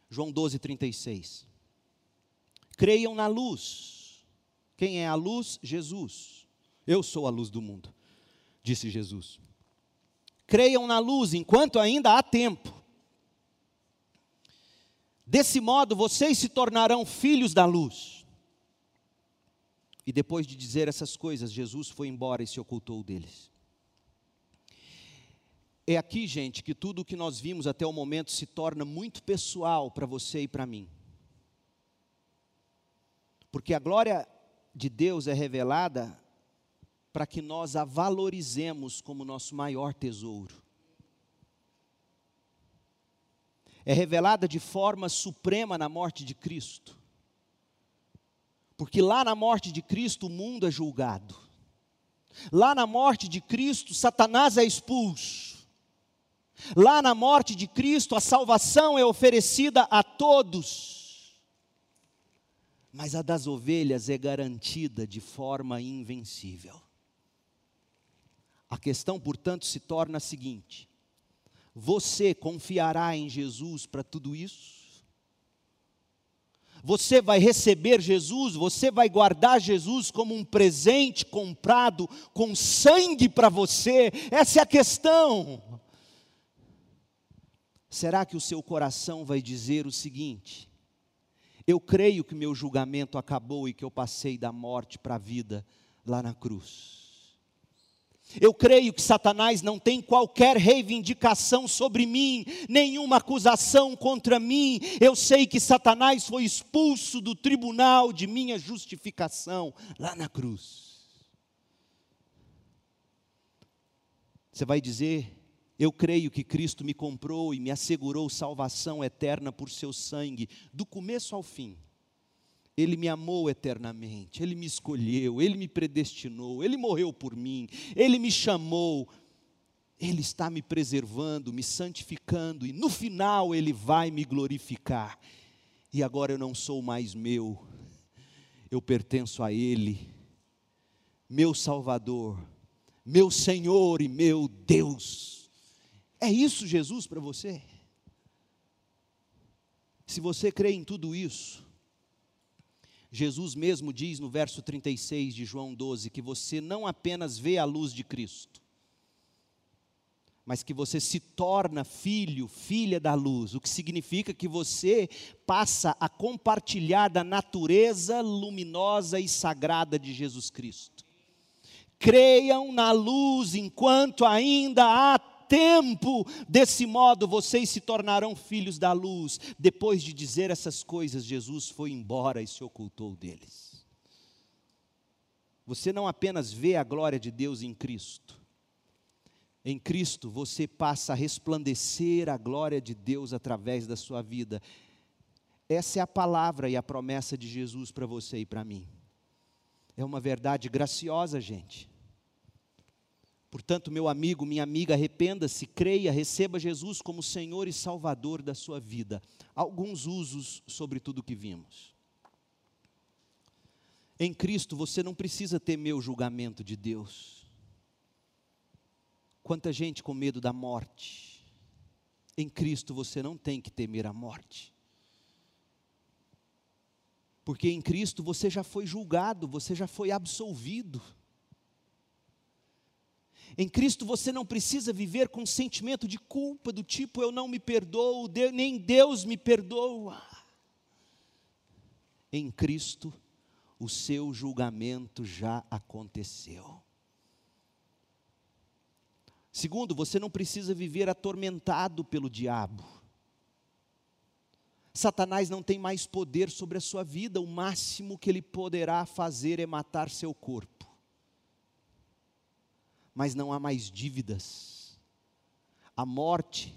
João 12, 36 creiam na luz. Quem é a luz? Jesus. Eu sou a luz do mundo, disse Jesus. Creiam na luz enquanto ainda há tempo. Desse modo vocês se tornarão filhos da luz. E depois de dizer essas coisas, Jesus foi embora e se ocultou deles. É aqui, gente, que tudo o que nós vimos até o momento se torna muito pessoal para você e para mim. Porque a glória de Deus é revelada para que nós a valorizemos como nosso maior tesouro. É revelada de forma suprema na morte de Cristo. Porque lá na morte de Cristo o mundo é julgado. Lá na morte de Cristo, Satanás é expulso. Lá na morte de Cristo, a salvação é oferecida a todos mas a das ovelhas é garantida de forma invencível. A questão, portanto, se torna a seguinte: você confiará em Jesus para tudo isso? Você vai receber Jesus, você vai guardar Jesus como um presente comprado com sangue para você? Essa é a questão. Será que o seu coração vai dizer o seguinte: eu creio que meu julgamento acabou e que eu passei da morte para a vida lá na cruz. Eu creio que Satanás não tem qualquer reivindicação sobre mim, nenhuma acusação contra mim. Eu sei que Satanás foi expulso do tribunal de minha justificação lá na cruz. Você vai dizer, eu creio que Cristo me comprou e me assegurou salvação eterna por seu sangue, do começo ao fim. Ele me amou eternamente, Ele me escolheu, Ele me predestinou, Ele morreu por mim, Ele me chamou. Ele está me preservando, me santificando, e no final Ele vai me glorificar. E agora eu não sou mais meu, eu pertenço a Ele, meu Salvador, meu Senhor e meu Deus. É isso, Jesus, para você? Se você crê em tudo isso, Jesus mesmo diz no verso 36 de João 12 que você não apenas vê a luz de Cristo, mas que você se torna filho, filha da luz, o que significa que você passa a compartilhar da natureza luminosa e sagrada de Jesus Cristo. Creiam na luz enquanto ainda há tempo, desse modo vocês se tornarão filhos da luz. Depois de dizer essas coisas, Jesus foi embora e se ocultou deles. Você não apenas vê a glória de Deus em Cristo, em Cristo você passa a resplandecer a glória de Deus através da sua vida. Essa é a palavra e a promessa de Jesus para você e para mim. É uma verdade graciosa, gente. Portanto, meu amigo, minha amiga, arrependa-se, creia, receba Jesus como Senhor e Salvador da sua vida. Alguns usos sobre tudo que vimos. Em Cristo você não precisa temer o julgamento de Deus. Quanta gente com medo da morte. Em Cristo você não tem que temer a morte. Porque em Cristo você já foi julgado, você já foi absolvido. Em Cristo você não precisa viver com sentimento de culpa, do tipo eu não me perdoo, nem Deus me perdoa. Em Cristo, o seu julgamento já aconteceu. Segundo, você não precisa viver atormentado pelo diabo. Satanás não tem mais poder sobre a sua vida, o máximo que ele poderá fazer é matar seu corpo mas não há mais dívidas. A morte,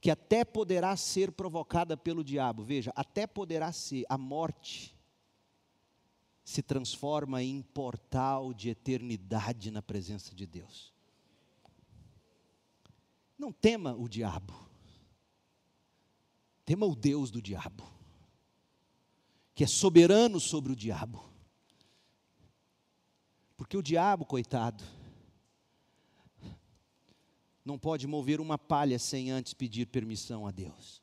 que até poderá ser provocada pelo diabo, veja, até poderá ser, a morte se transforma em portal de eternidade na presença de Deus. Não tema o diabo, tema o Deus do diabo, que é soberano sobre o diabo. Porque o diabo, coitado, não pode mover uma palha sem antes pedir permissão a Deus.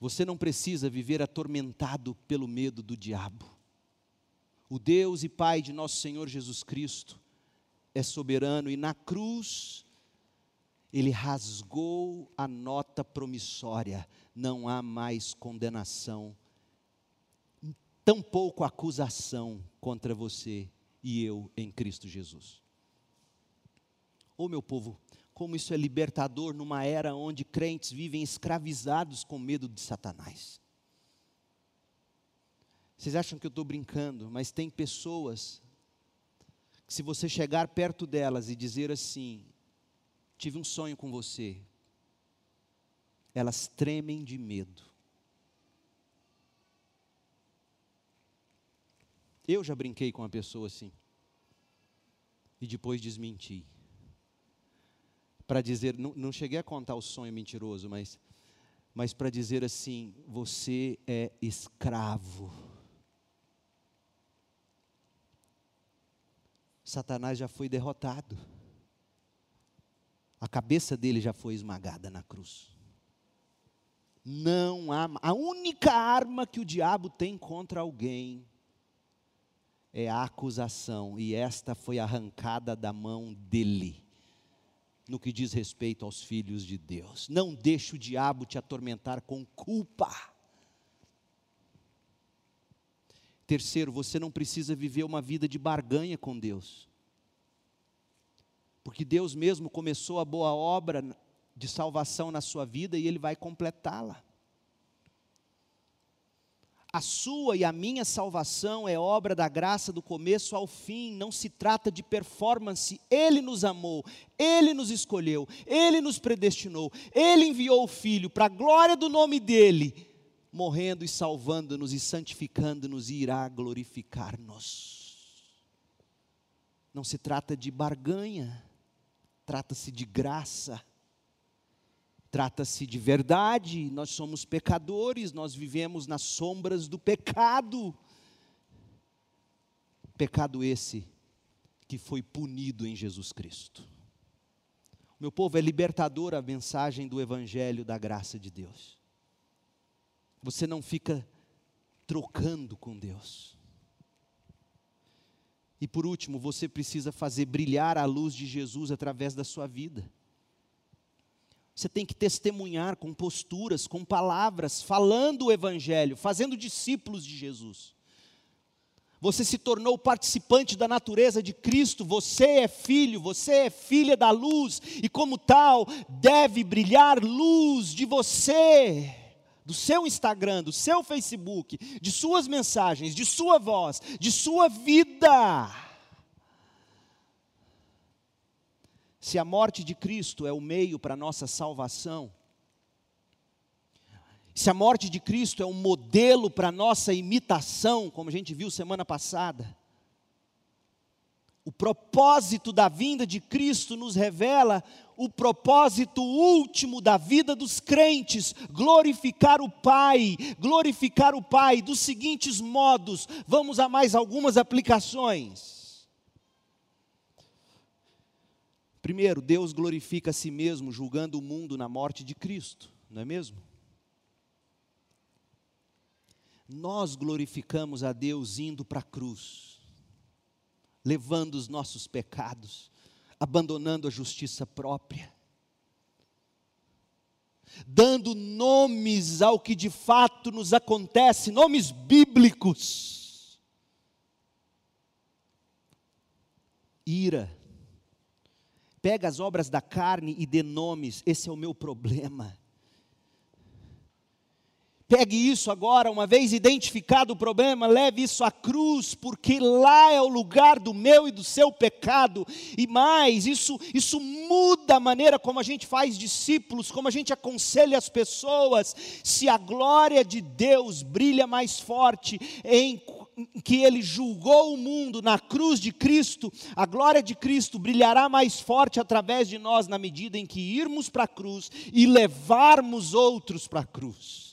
Você não precisa viver atormentado pelo medo do diabo. O Deus e Pai de nosso Senhor Jesus Cristo é soberano e na cruz ele rasgou a nota promissória, não há mais condenação, tampouco acusação contra você e eu em Cristo Jesus. Oh, meu povo, como isso é libertador numa era onde crentes vivem escravizados com medo de Satanás. Vocês acham que eu estou brincando, mas tem pessoas que, se você chegar perto delas e dizer assim: tive um sonho com você, elas tremem de medo. Eu já brinquei com uma pessoa assim, e depois desmenti para dizer, não, não cheguei a contar o sonho mentiroso, mas, mas para dizer assim: você é escravo. Satanás já foi derrotado. A cabeça dele já foi esmagada na cruz. Não há. A única arma que o diabo tem contra alguém é a acusação, e esta foi arrancada da mão dele no que diz respeito aos filhos de Deus. Não deixe o diabo te atormentar com culpa. Terceiro, você não precisa viver uma vida de barganha com Deus. Porque Deus mesmo começou a boa obra de salvação na sua vida e Ele vai completá-la. A sua e a minha salvação é obra da graça do começo ao fim, não se trata de performance. Ele nos amou, Ele nos escolheu, Ele nos predestinou, Ele enviou o Filho para a glória do nome dEle, morrendo e salvando-nos e santificando-nos e irá glorificar-nos. Não se trata de barganha, trata-se de graça, trata-se de verdade. Nós somos pecadores, nós vivemos nas sombras do pecado. Pecado esse que foi punido em Jesus Cristo. Meu povo, é libertador a mensagem do Evangelho da graça de Deus. Você não fica trocando com Deus. E por último, você precisa fazer brilhar a luz de Jesus através da sua vida. Você tem que testemunhar com posturas, com palavras, falando o Evangelho, fazendo discípulos de Jesus. Você se tornou participante da natureza de Cristo, você é filho, você é filha da luz, e como tal, deve brilhar luz de você, do seu Instagram, do seu Facebook, de suas mensagens, de sua voz, de sua vida. Se a morte de Cristo é o meio para a nossa salvação, se a morte de Cristo é um modelo para nossa imitação, como a gente viu semana passada, o propósito da vinda de Cristo nos revela o propósito último da vida dos crentes, glorificar o Pai, glorificar o Pai dos seguintes modos. Vamos a mais algumas aplicações. Primeiro, Deus glorifica a si mesmo julgando o mundo na morte de Cristo, não é mesmo? nós glorificamos a Deus indo para a cruz, levando os nossos pecados, abandonando a justiça própria, dando nomes ao que de fato nos acontece, nomes bíblicos. Ira, pega as obras da carne e dê nomes, esse é o meu problema Pegue isso agora, uma vez identificado o problema, leve isso à cruz, porque lá é o lugar do meu e do seu pecado. E mais, isso, isso muda a maneira como a gente faz discípulos, como a gente aconselha as pessoas. Se a glória de Deus brilha mais forte em que ele julgou o mundo na cruz de Cristo, a glória de Cristo brilhará mais forte através de nós na medida em que irmos para a cruz e levarmos outros para a cruz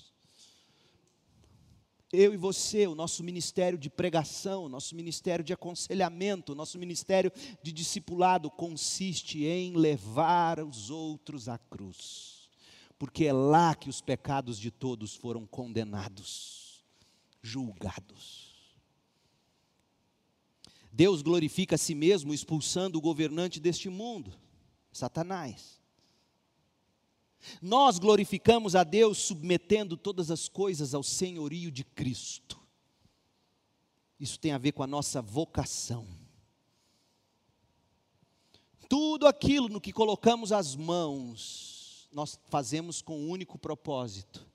eu e você, o nosso ministério de pregação, o nosso ministério de aconselhamento, o nosso ministério de discipulado consiste em levar os outros à cruz, porque é lá que os pecados de todos foram condenados, julgados. Deus glorifica a si mesmo expulsando o governante deste mundo, Satanás. Nós glorificamos a Deus submetendo todas as coisas ao senhorio de Cristo. Isso tem a ver com a nossa vocação. Tudo aquilo no que colocamos as mãos, nós fazemos com o um único propósito: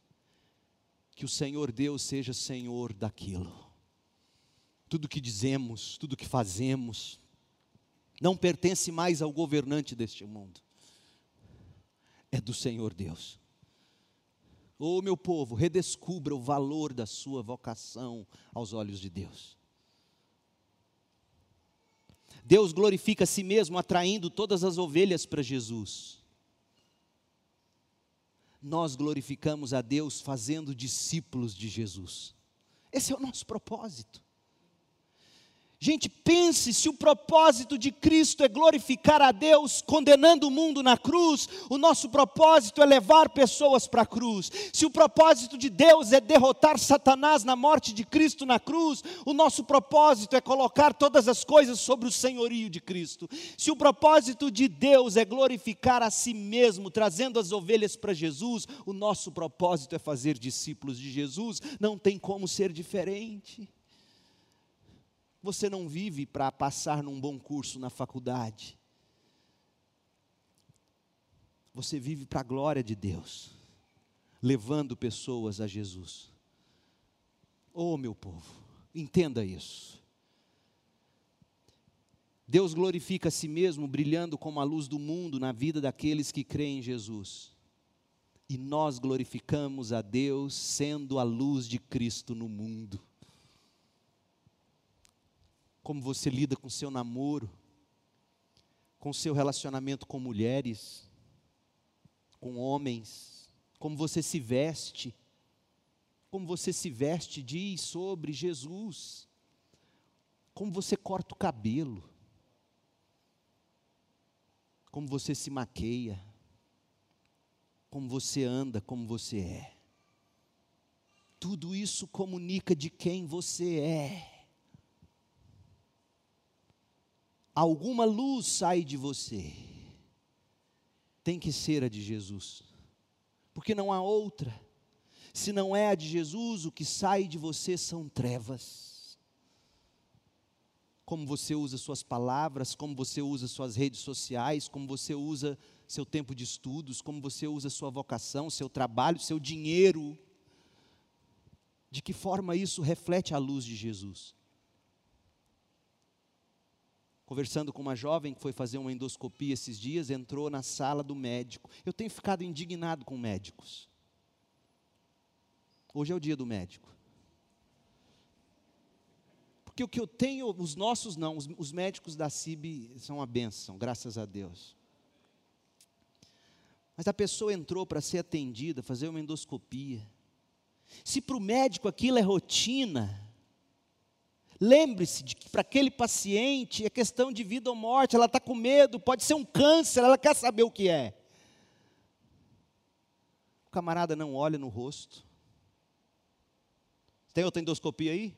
que o Senhor Deus seja Senhor daquilo. Tudo que dizemos, tudo que fazemos, não pertence mais ao governante deste mundo é do Senhor Deus. Ô oh, meu povo, redescubra o valor da sua vocação aos olhos de Deus. Deus glorifica a si mesmo atraindo todas as ovelhas para Jesus. Nós glorificamos a Deus fazendo discípulos de Jesus. Esse é o nosso propósito. Gente, pense se o propósito de Cristo é glorificar a Deus, condenando o mundo na cruz, o nosso propósito é levar pessoas para a cruz. Se o propósito de Deus é derrotar Satanás na morte de Cristo na cruz, o nosso propósito é colocar todas as coisas sobre o senhorio de Cristo. Se o propósito de Deus é glorificar a si mesmo, trazendo as ovelhas para Jesus, o nosso propósito é fazer discípulos de Jesus, não tem como ser diferente. Você não vive para passar num bom curso na faculdade. Você vive para a glória de Deus, levando pessoas a Jesus. Oh, meu povo, entenda isso. Deus glorifica a si mesmo brilhando como a luz do mundo na vida daqueles que creem em Jesus. E nós glorificamos a Deus sendo a luz de Cristo no mundo como você lida com seu namoro, com seu relacionamento com mulheres, com homens, como você se veste. Como você se veste diz sobre Jesus. Como você corta o cabelo. Como você se maqueia. Como você anda, como você é. Tudo isso comunica de quem você é. Alguma luz sai de você. Tem que ser a de Jesus. Porque não há outra. Se não é a de Jesus, o que sai de você são trevas. Como você usa suas palavras, como você usa suas redes sociais, como você usa seu tempo de estudos, como você usa sua vocação, seu trabalho, seu dinheiro. De que forma isso reflete a luz de Jesus? Conversando com uma jovem que foi fazer uma endoscopia esses dias, entrou na sala do médico. Eu tenho ficado indignado com médicos. Hoje é o dia do médico. Porque o que eu tenho, os nossos não, os, os médicos da CIB são uma benção, graças a Deus. Mas a pessoa entrou para ser atendida, fazer uma endoscopia. Se para o médico aquilo é rotina, lembre-se de que para aquele paciente é questão de vida ou morte, ela está com medo, pode ser um câncer, ela quer saber o que é. O camarada não olha no rosto, tem outra endoscopia aí?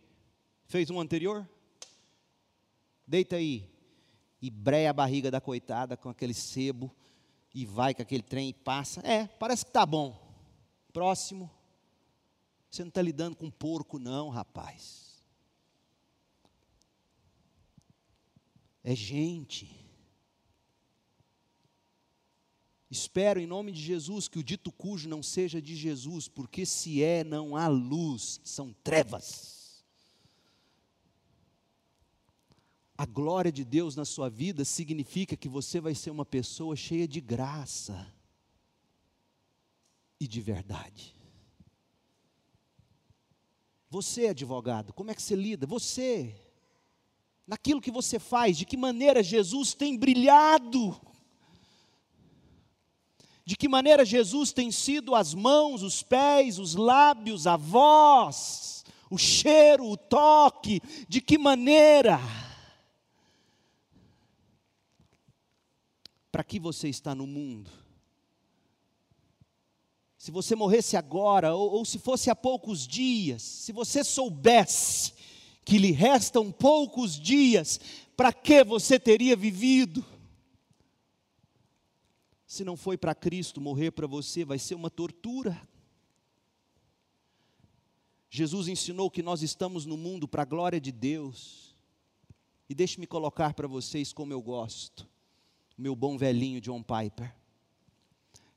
Fez um anterior? Deita aí. E breia a barriga da coitada com aquele sebo. E vai com aquele trem e passa. É, parece que está bom. Próximo. Você não está lidando com porco, não, rapaz. É gente. Espero em nome de Jesus que o dito cujo não seja de Jesus, porque se é, não há luz, são trevas. A glória de Deus na sua vida significa que você vai ser uma pessoa cheia de graça e de verdade. Você, advogado, como é que você lida? Você, naquilo que você faz, de que maneira Jesus tem brilhado de que maneira Jesus tem sido as mãos, os pés, os lábios, a voz, o cheiro, o toque, de que maneira. Para que você está no mundo? Se você morresse agora, ou, ou se fosse há poucos dias, se você soubesse que lhe restam poucos dias, para que você teria vivido? Se não foi para Cristo morrer para você, vai ser uma tortura. Jesus ensinou que nós estamos no mundo para a glória de Deus. E deixe-me colocar para vocês como eu gosto. Meu bom velhinho John Piper.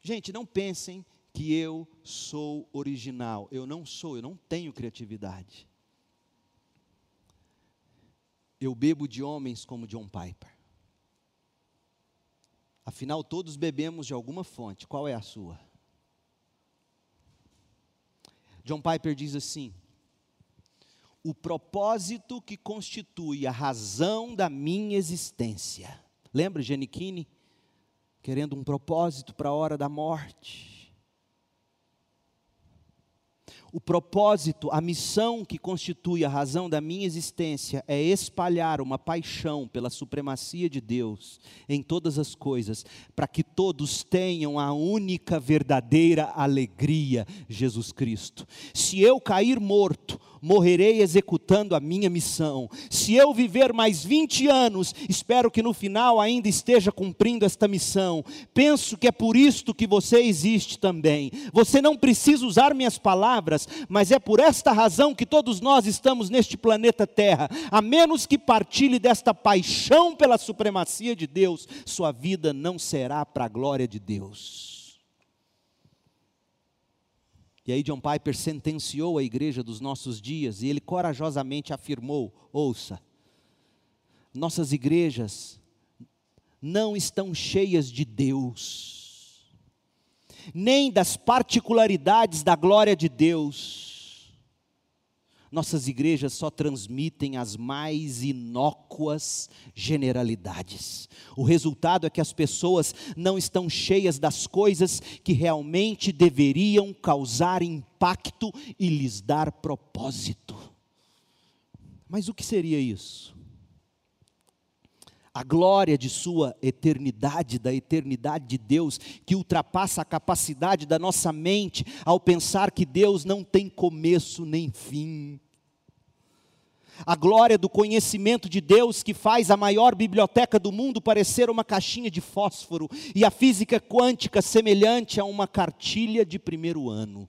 Gente, não pensem que eu sou original. Eu não sou, eu não tenho criatividade. Eu bebo de homens como John Piper. Afinal, todos bebemos de alguma fonte, qual é a sua? John Piper diz assim: o propósito que constitui a razão da minha existência. Lembra Giannichini? Querendo um propósito para a hora da morte. O propósito, a missão que constitui a razão da minha existência é espalhar uma paixão pela supremacia de Deus em todas as coisas, para que todos tenham a única verdadeira alegria, Jesus Cristo. Se eu cair morto, morrerei executando a minha missão. Se eu viver mais 20 anos, espero que no final ainda esteja cumprindo esta missão. Penso que é por isto que você existe também. Você não precisa usar minhas palavras, mas é por esta razão que todos nós estamos neste planeta Terra. A menos que partilhe desta paixão pela supremacia de Deus, sua vida não será para a glória de Deus. E aí John Piper sentenciou a igreja dos nossos dias e ele corajosamente afirmou: ouça, nossas igrejas não estão cheias de Deus, nem das particularidades da glória de Deus. Nossas igrejas só transmitem as mais inócuas generalidades. O resultado é que as pessoas não estão cheias das coisas que realmente deveriam causar impacto e lhes dar propósito. Mas o que seria isso? a glória de Sua eternidade, da eternidade de Deus, que ultrapassa a capacidade da nossa mente ao pensar que Deus não tem começo nem fim. A glória do conhecimento de Deus que faz a maior biblioteca do mundo parecer uma caixinha de fósforo e a física quântica semelhante a uma cartilha de primeiro ano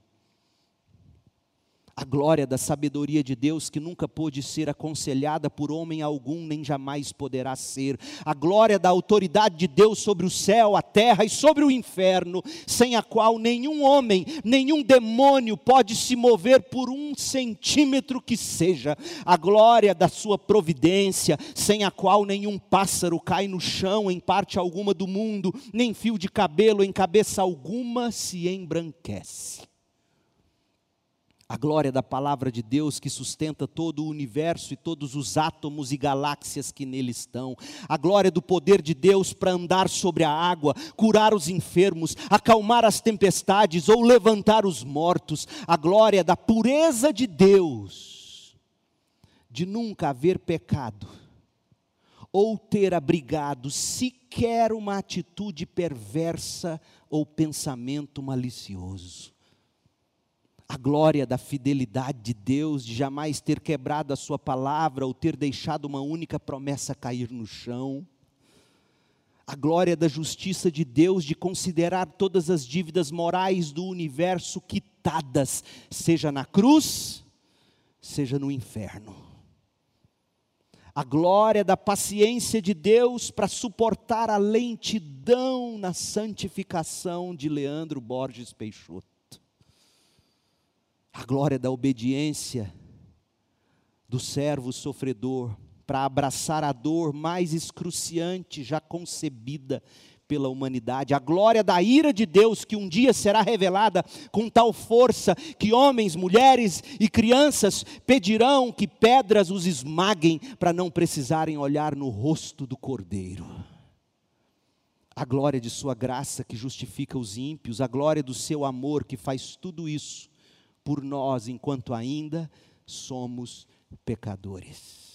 a glória da sabedoria de Deus que nunca pôde ser aconselhada por homem algum, nem jamais poderá ser, a glória da autoridade de Deus sobre o céu, a terra e sobre o inferno, sem a qual nenhum homem, nenhum demônio pode se mover por um centímetro que seja, a glória da sua providência, sem a qual nenhum pássaro cai no chão em parte alguma do mundo, nem fio de cabelo em cabeça alguma se embranquece a glória da palavra de Deus que sustenta todo o universo e todos os átomos e galáxias que nele estão, a glória do poder de Deus para andar sobre a água, curar os enfermos, acalmar as tempestades ou levantar os mortos, a glória da pureza de Deus, de nunca haver pecado ou ter abrigado sequer uma atitude perversa ou pensamento malicioso a glória da fidelidade de Deus, de jamais ter quebrado a sua palavra ou ter deixado uma única promessa cair no chão. A glória da justiça de Deus, de considerar todas as dívidas morais do universo quitadas, seja na cruz, seja no inferno. A glória da paciência de Deus para suportar a lentidão na santificação de Leandro Borges Peixoto a glória da obediência do servo sofredor para abraçar a dor mais excruciante já concebida pela humanidade, a glória da ira de Deus que um dia será revelada com tal força que homens, mulheres e crianças pedirão que pedras os esmaguem para não precisarem olhar no rosto do Cordeiro. A glória de Sua graça que justifica os ímpios, a glória do Seu amor que faz tudo isso por nós enquanto ainda somos pecadores.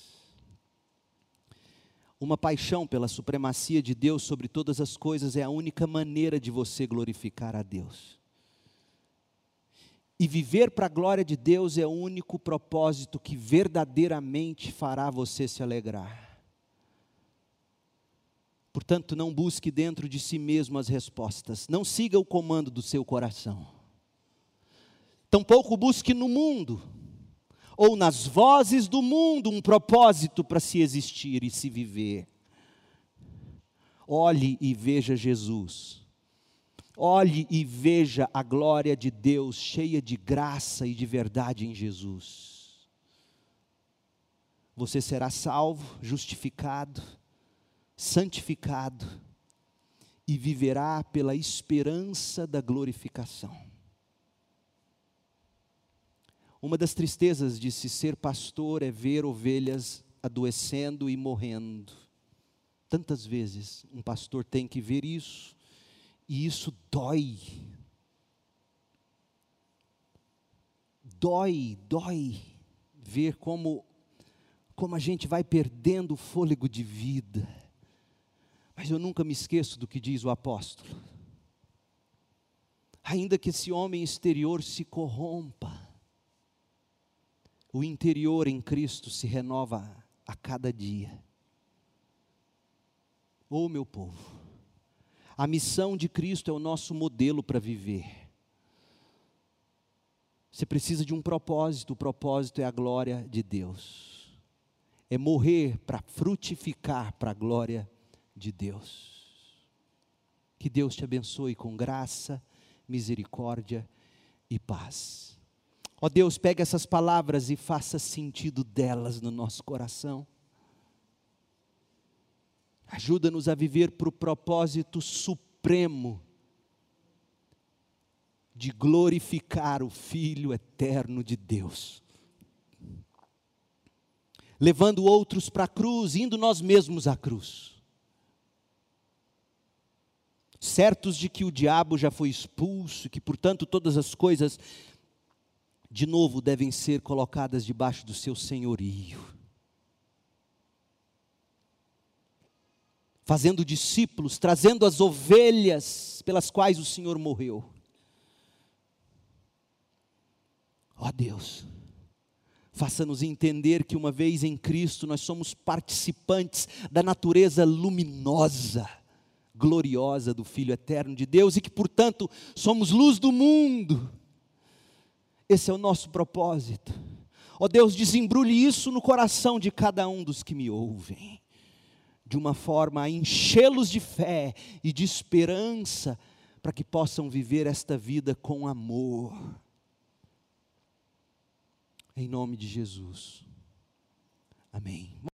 Uma paixão pela supremacia de Deus sobre todas as coisas é a única maneira de você glorificar a Deus. E viver para a glória de Deus é o único propósito que verdadeiramente fará você se alegrar. Portanto, não busque dentro de si mesmo as respostas, não siga o comando do seu coração Tampouco busque no mundo, ou nas vozes do mundo, um propósito para se existir e se viver. Olhe e veja Jesus. Olhe e veja a glória de Deus cheia de graça e de verdade em Jesus. Você será salvo, justificado, santificado e viverá pela esperança da glorificação. Uma das tristezas de se ser pastor é ver ovelhas adoecendo e morrendo. Tantas vezes um pastor tem que ver isso, e isso dói. Dói, dói ver como como a gente vai perdendo o fôlego de vida. Mas eu nunca me esqueço do que diz o apóstolo. Ainda que esse homem exterior se corrompa, o interior em Cristo se renova a cada dia. Ô oh, meu povo, a missão de Cristo é o nosso modelo para viver. Você precisa de um propósito, o propósito é a glória de Deus. É morrer para frutificar para a glória de Deus. Que Deus te abençoe com graça, misericórdia e paz. Ó oh Deus, pega essas palavras e faça sentido delas no nosso coração. Ajuda-nos a viver para o propósito supremo de glorificar o Filho eterno de Deus. levando outros para a cruz, indo nós mesmos à cruz. Certos de que o diabo já foi expulso, que portanto todas as coisas de novo devem ser colocadas debaixo do seu senhorio. Fazendo discípulos, trazendo as ovelhas pelas quais o Senhor morreu. Ó oh Deus, faça-nos entender que uma vez em Cristo nós somos participantes da natureza luminosa, gloriosa do Filho eterno de Deus e que, portanto, somos luz do mundo. Esse é o nosso propósito. Ó oh Deus, desembrulhe isso no coração de cada um dos que me ouvem, de uma forma a enchê-los de fé e de esperança, para que possam viver esta vida com amor em nome de Jesus. Amém.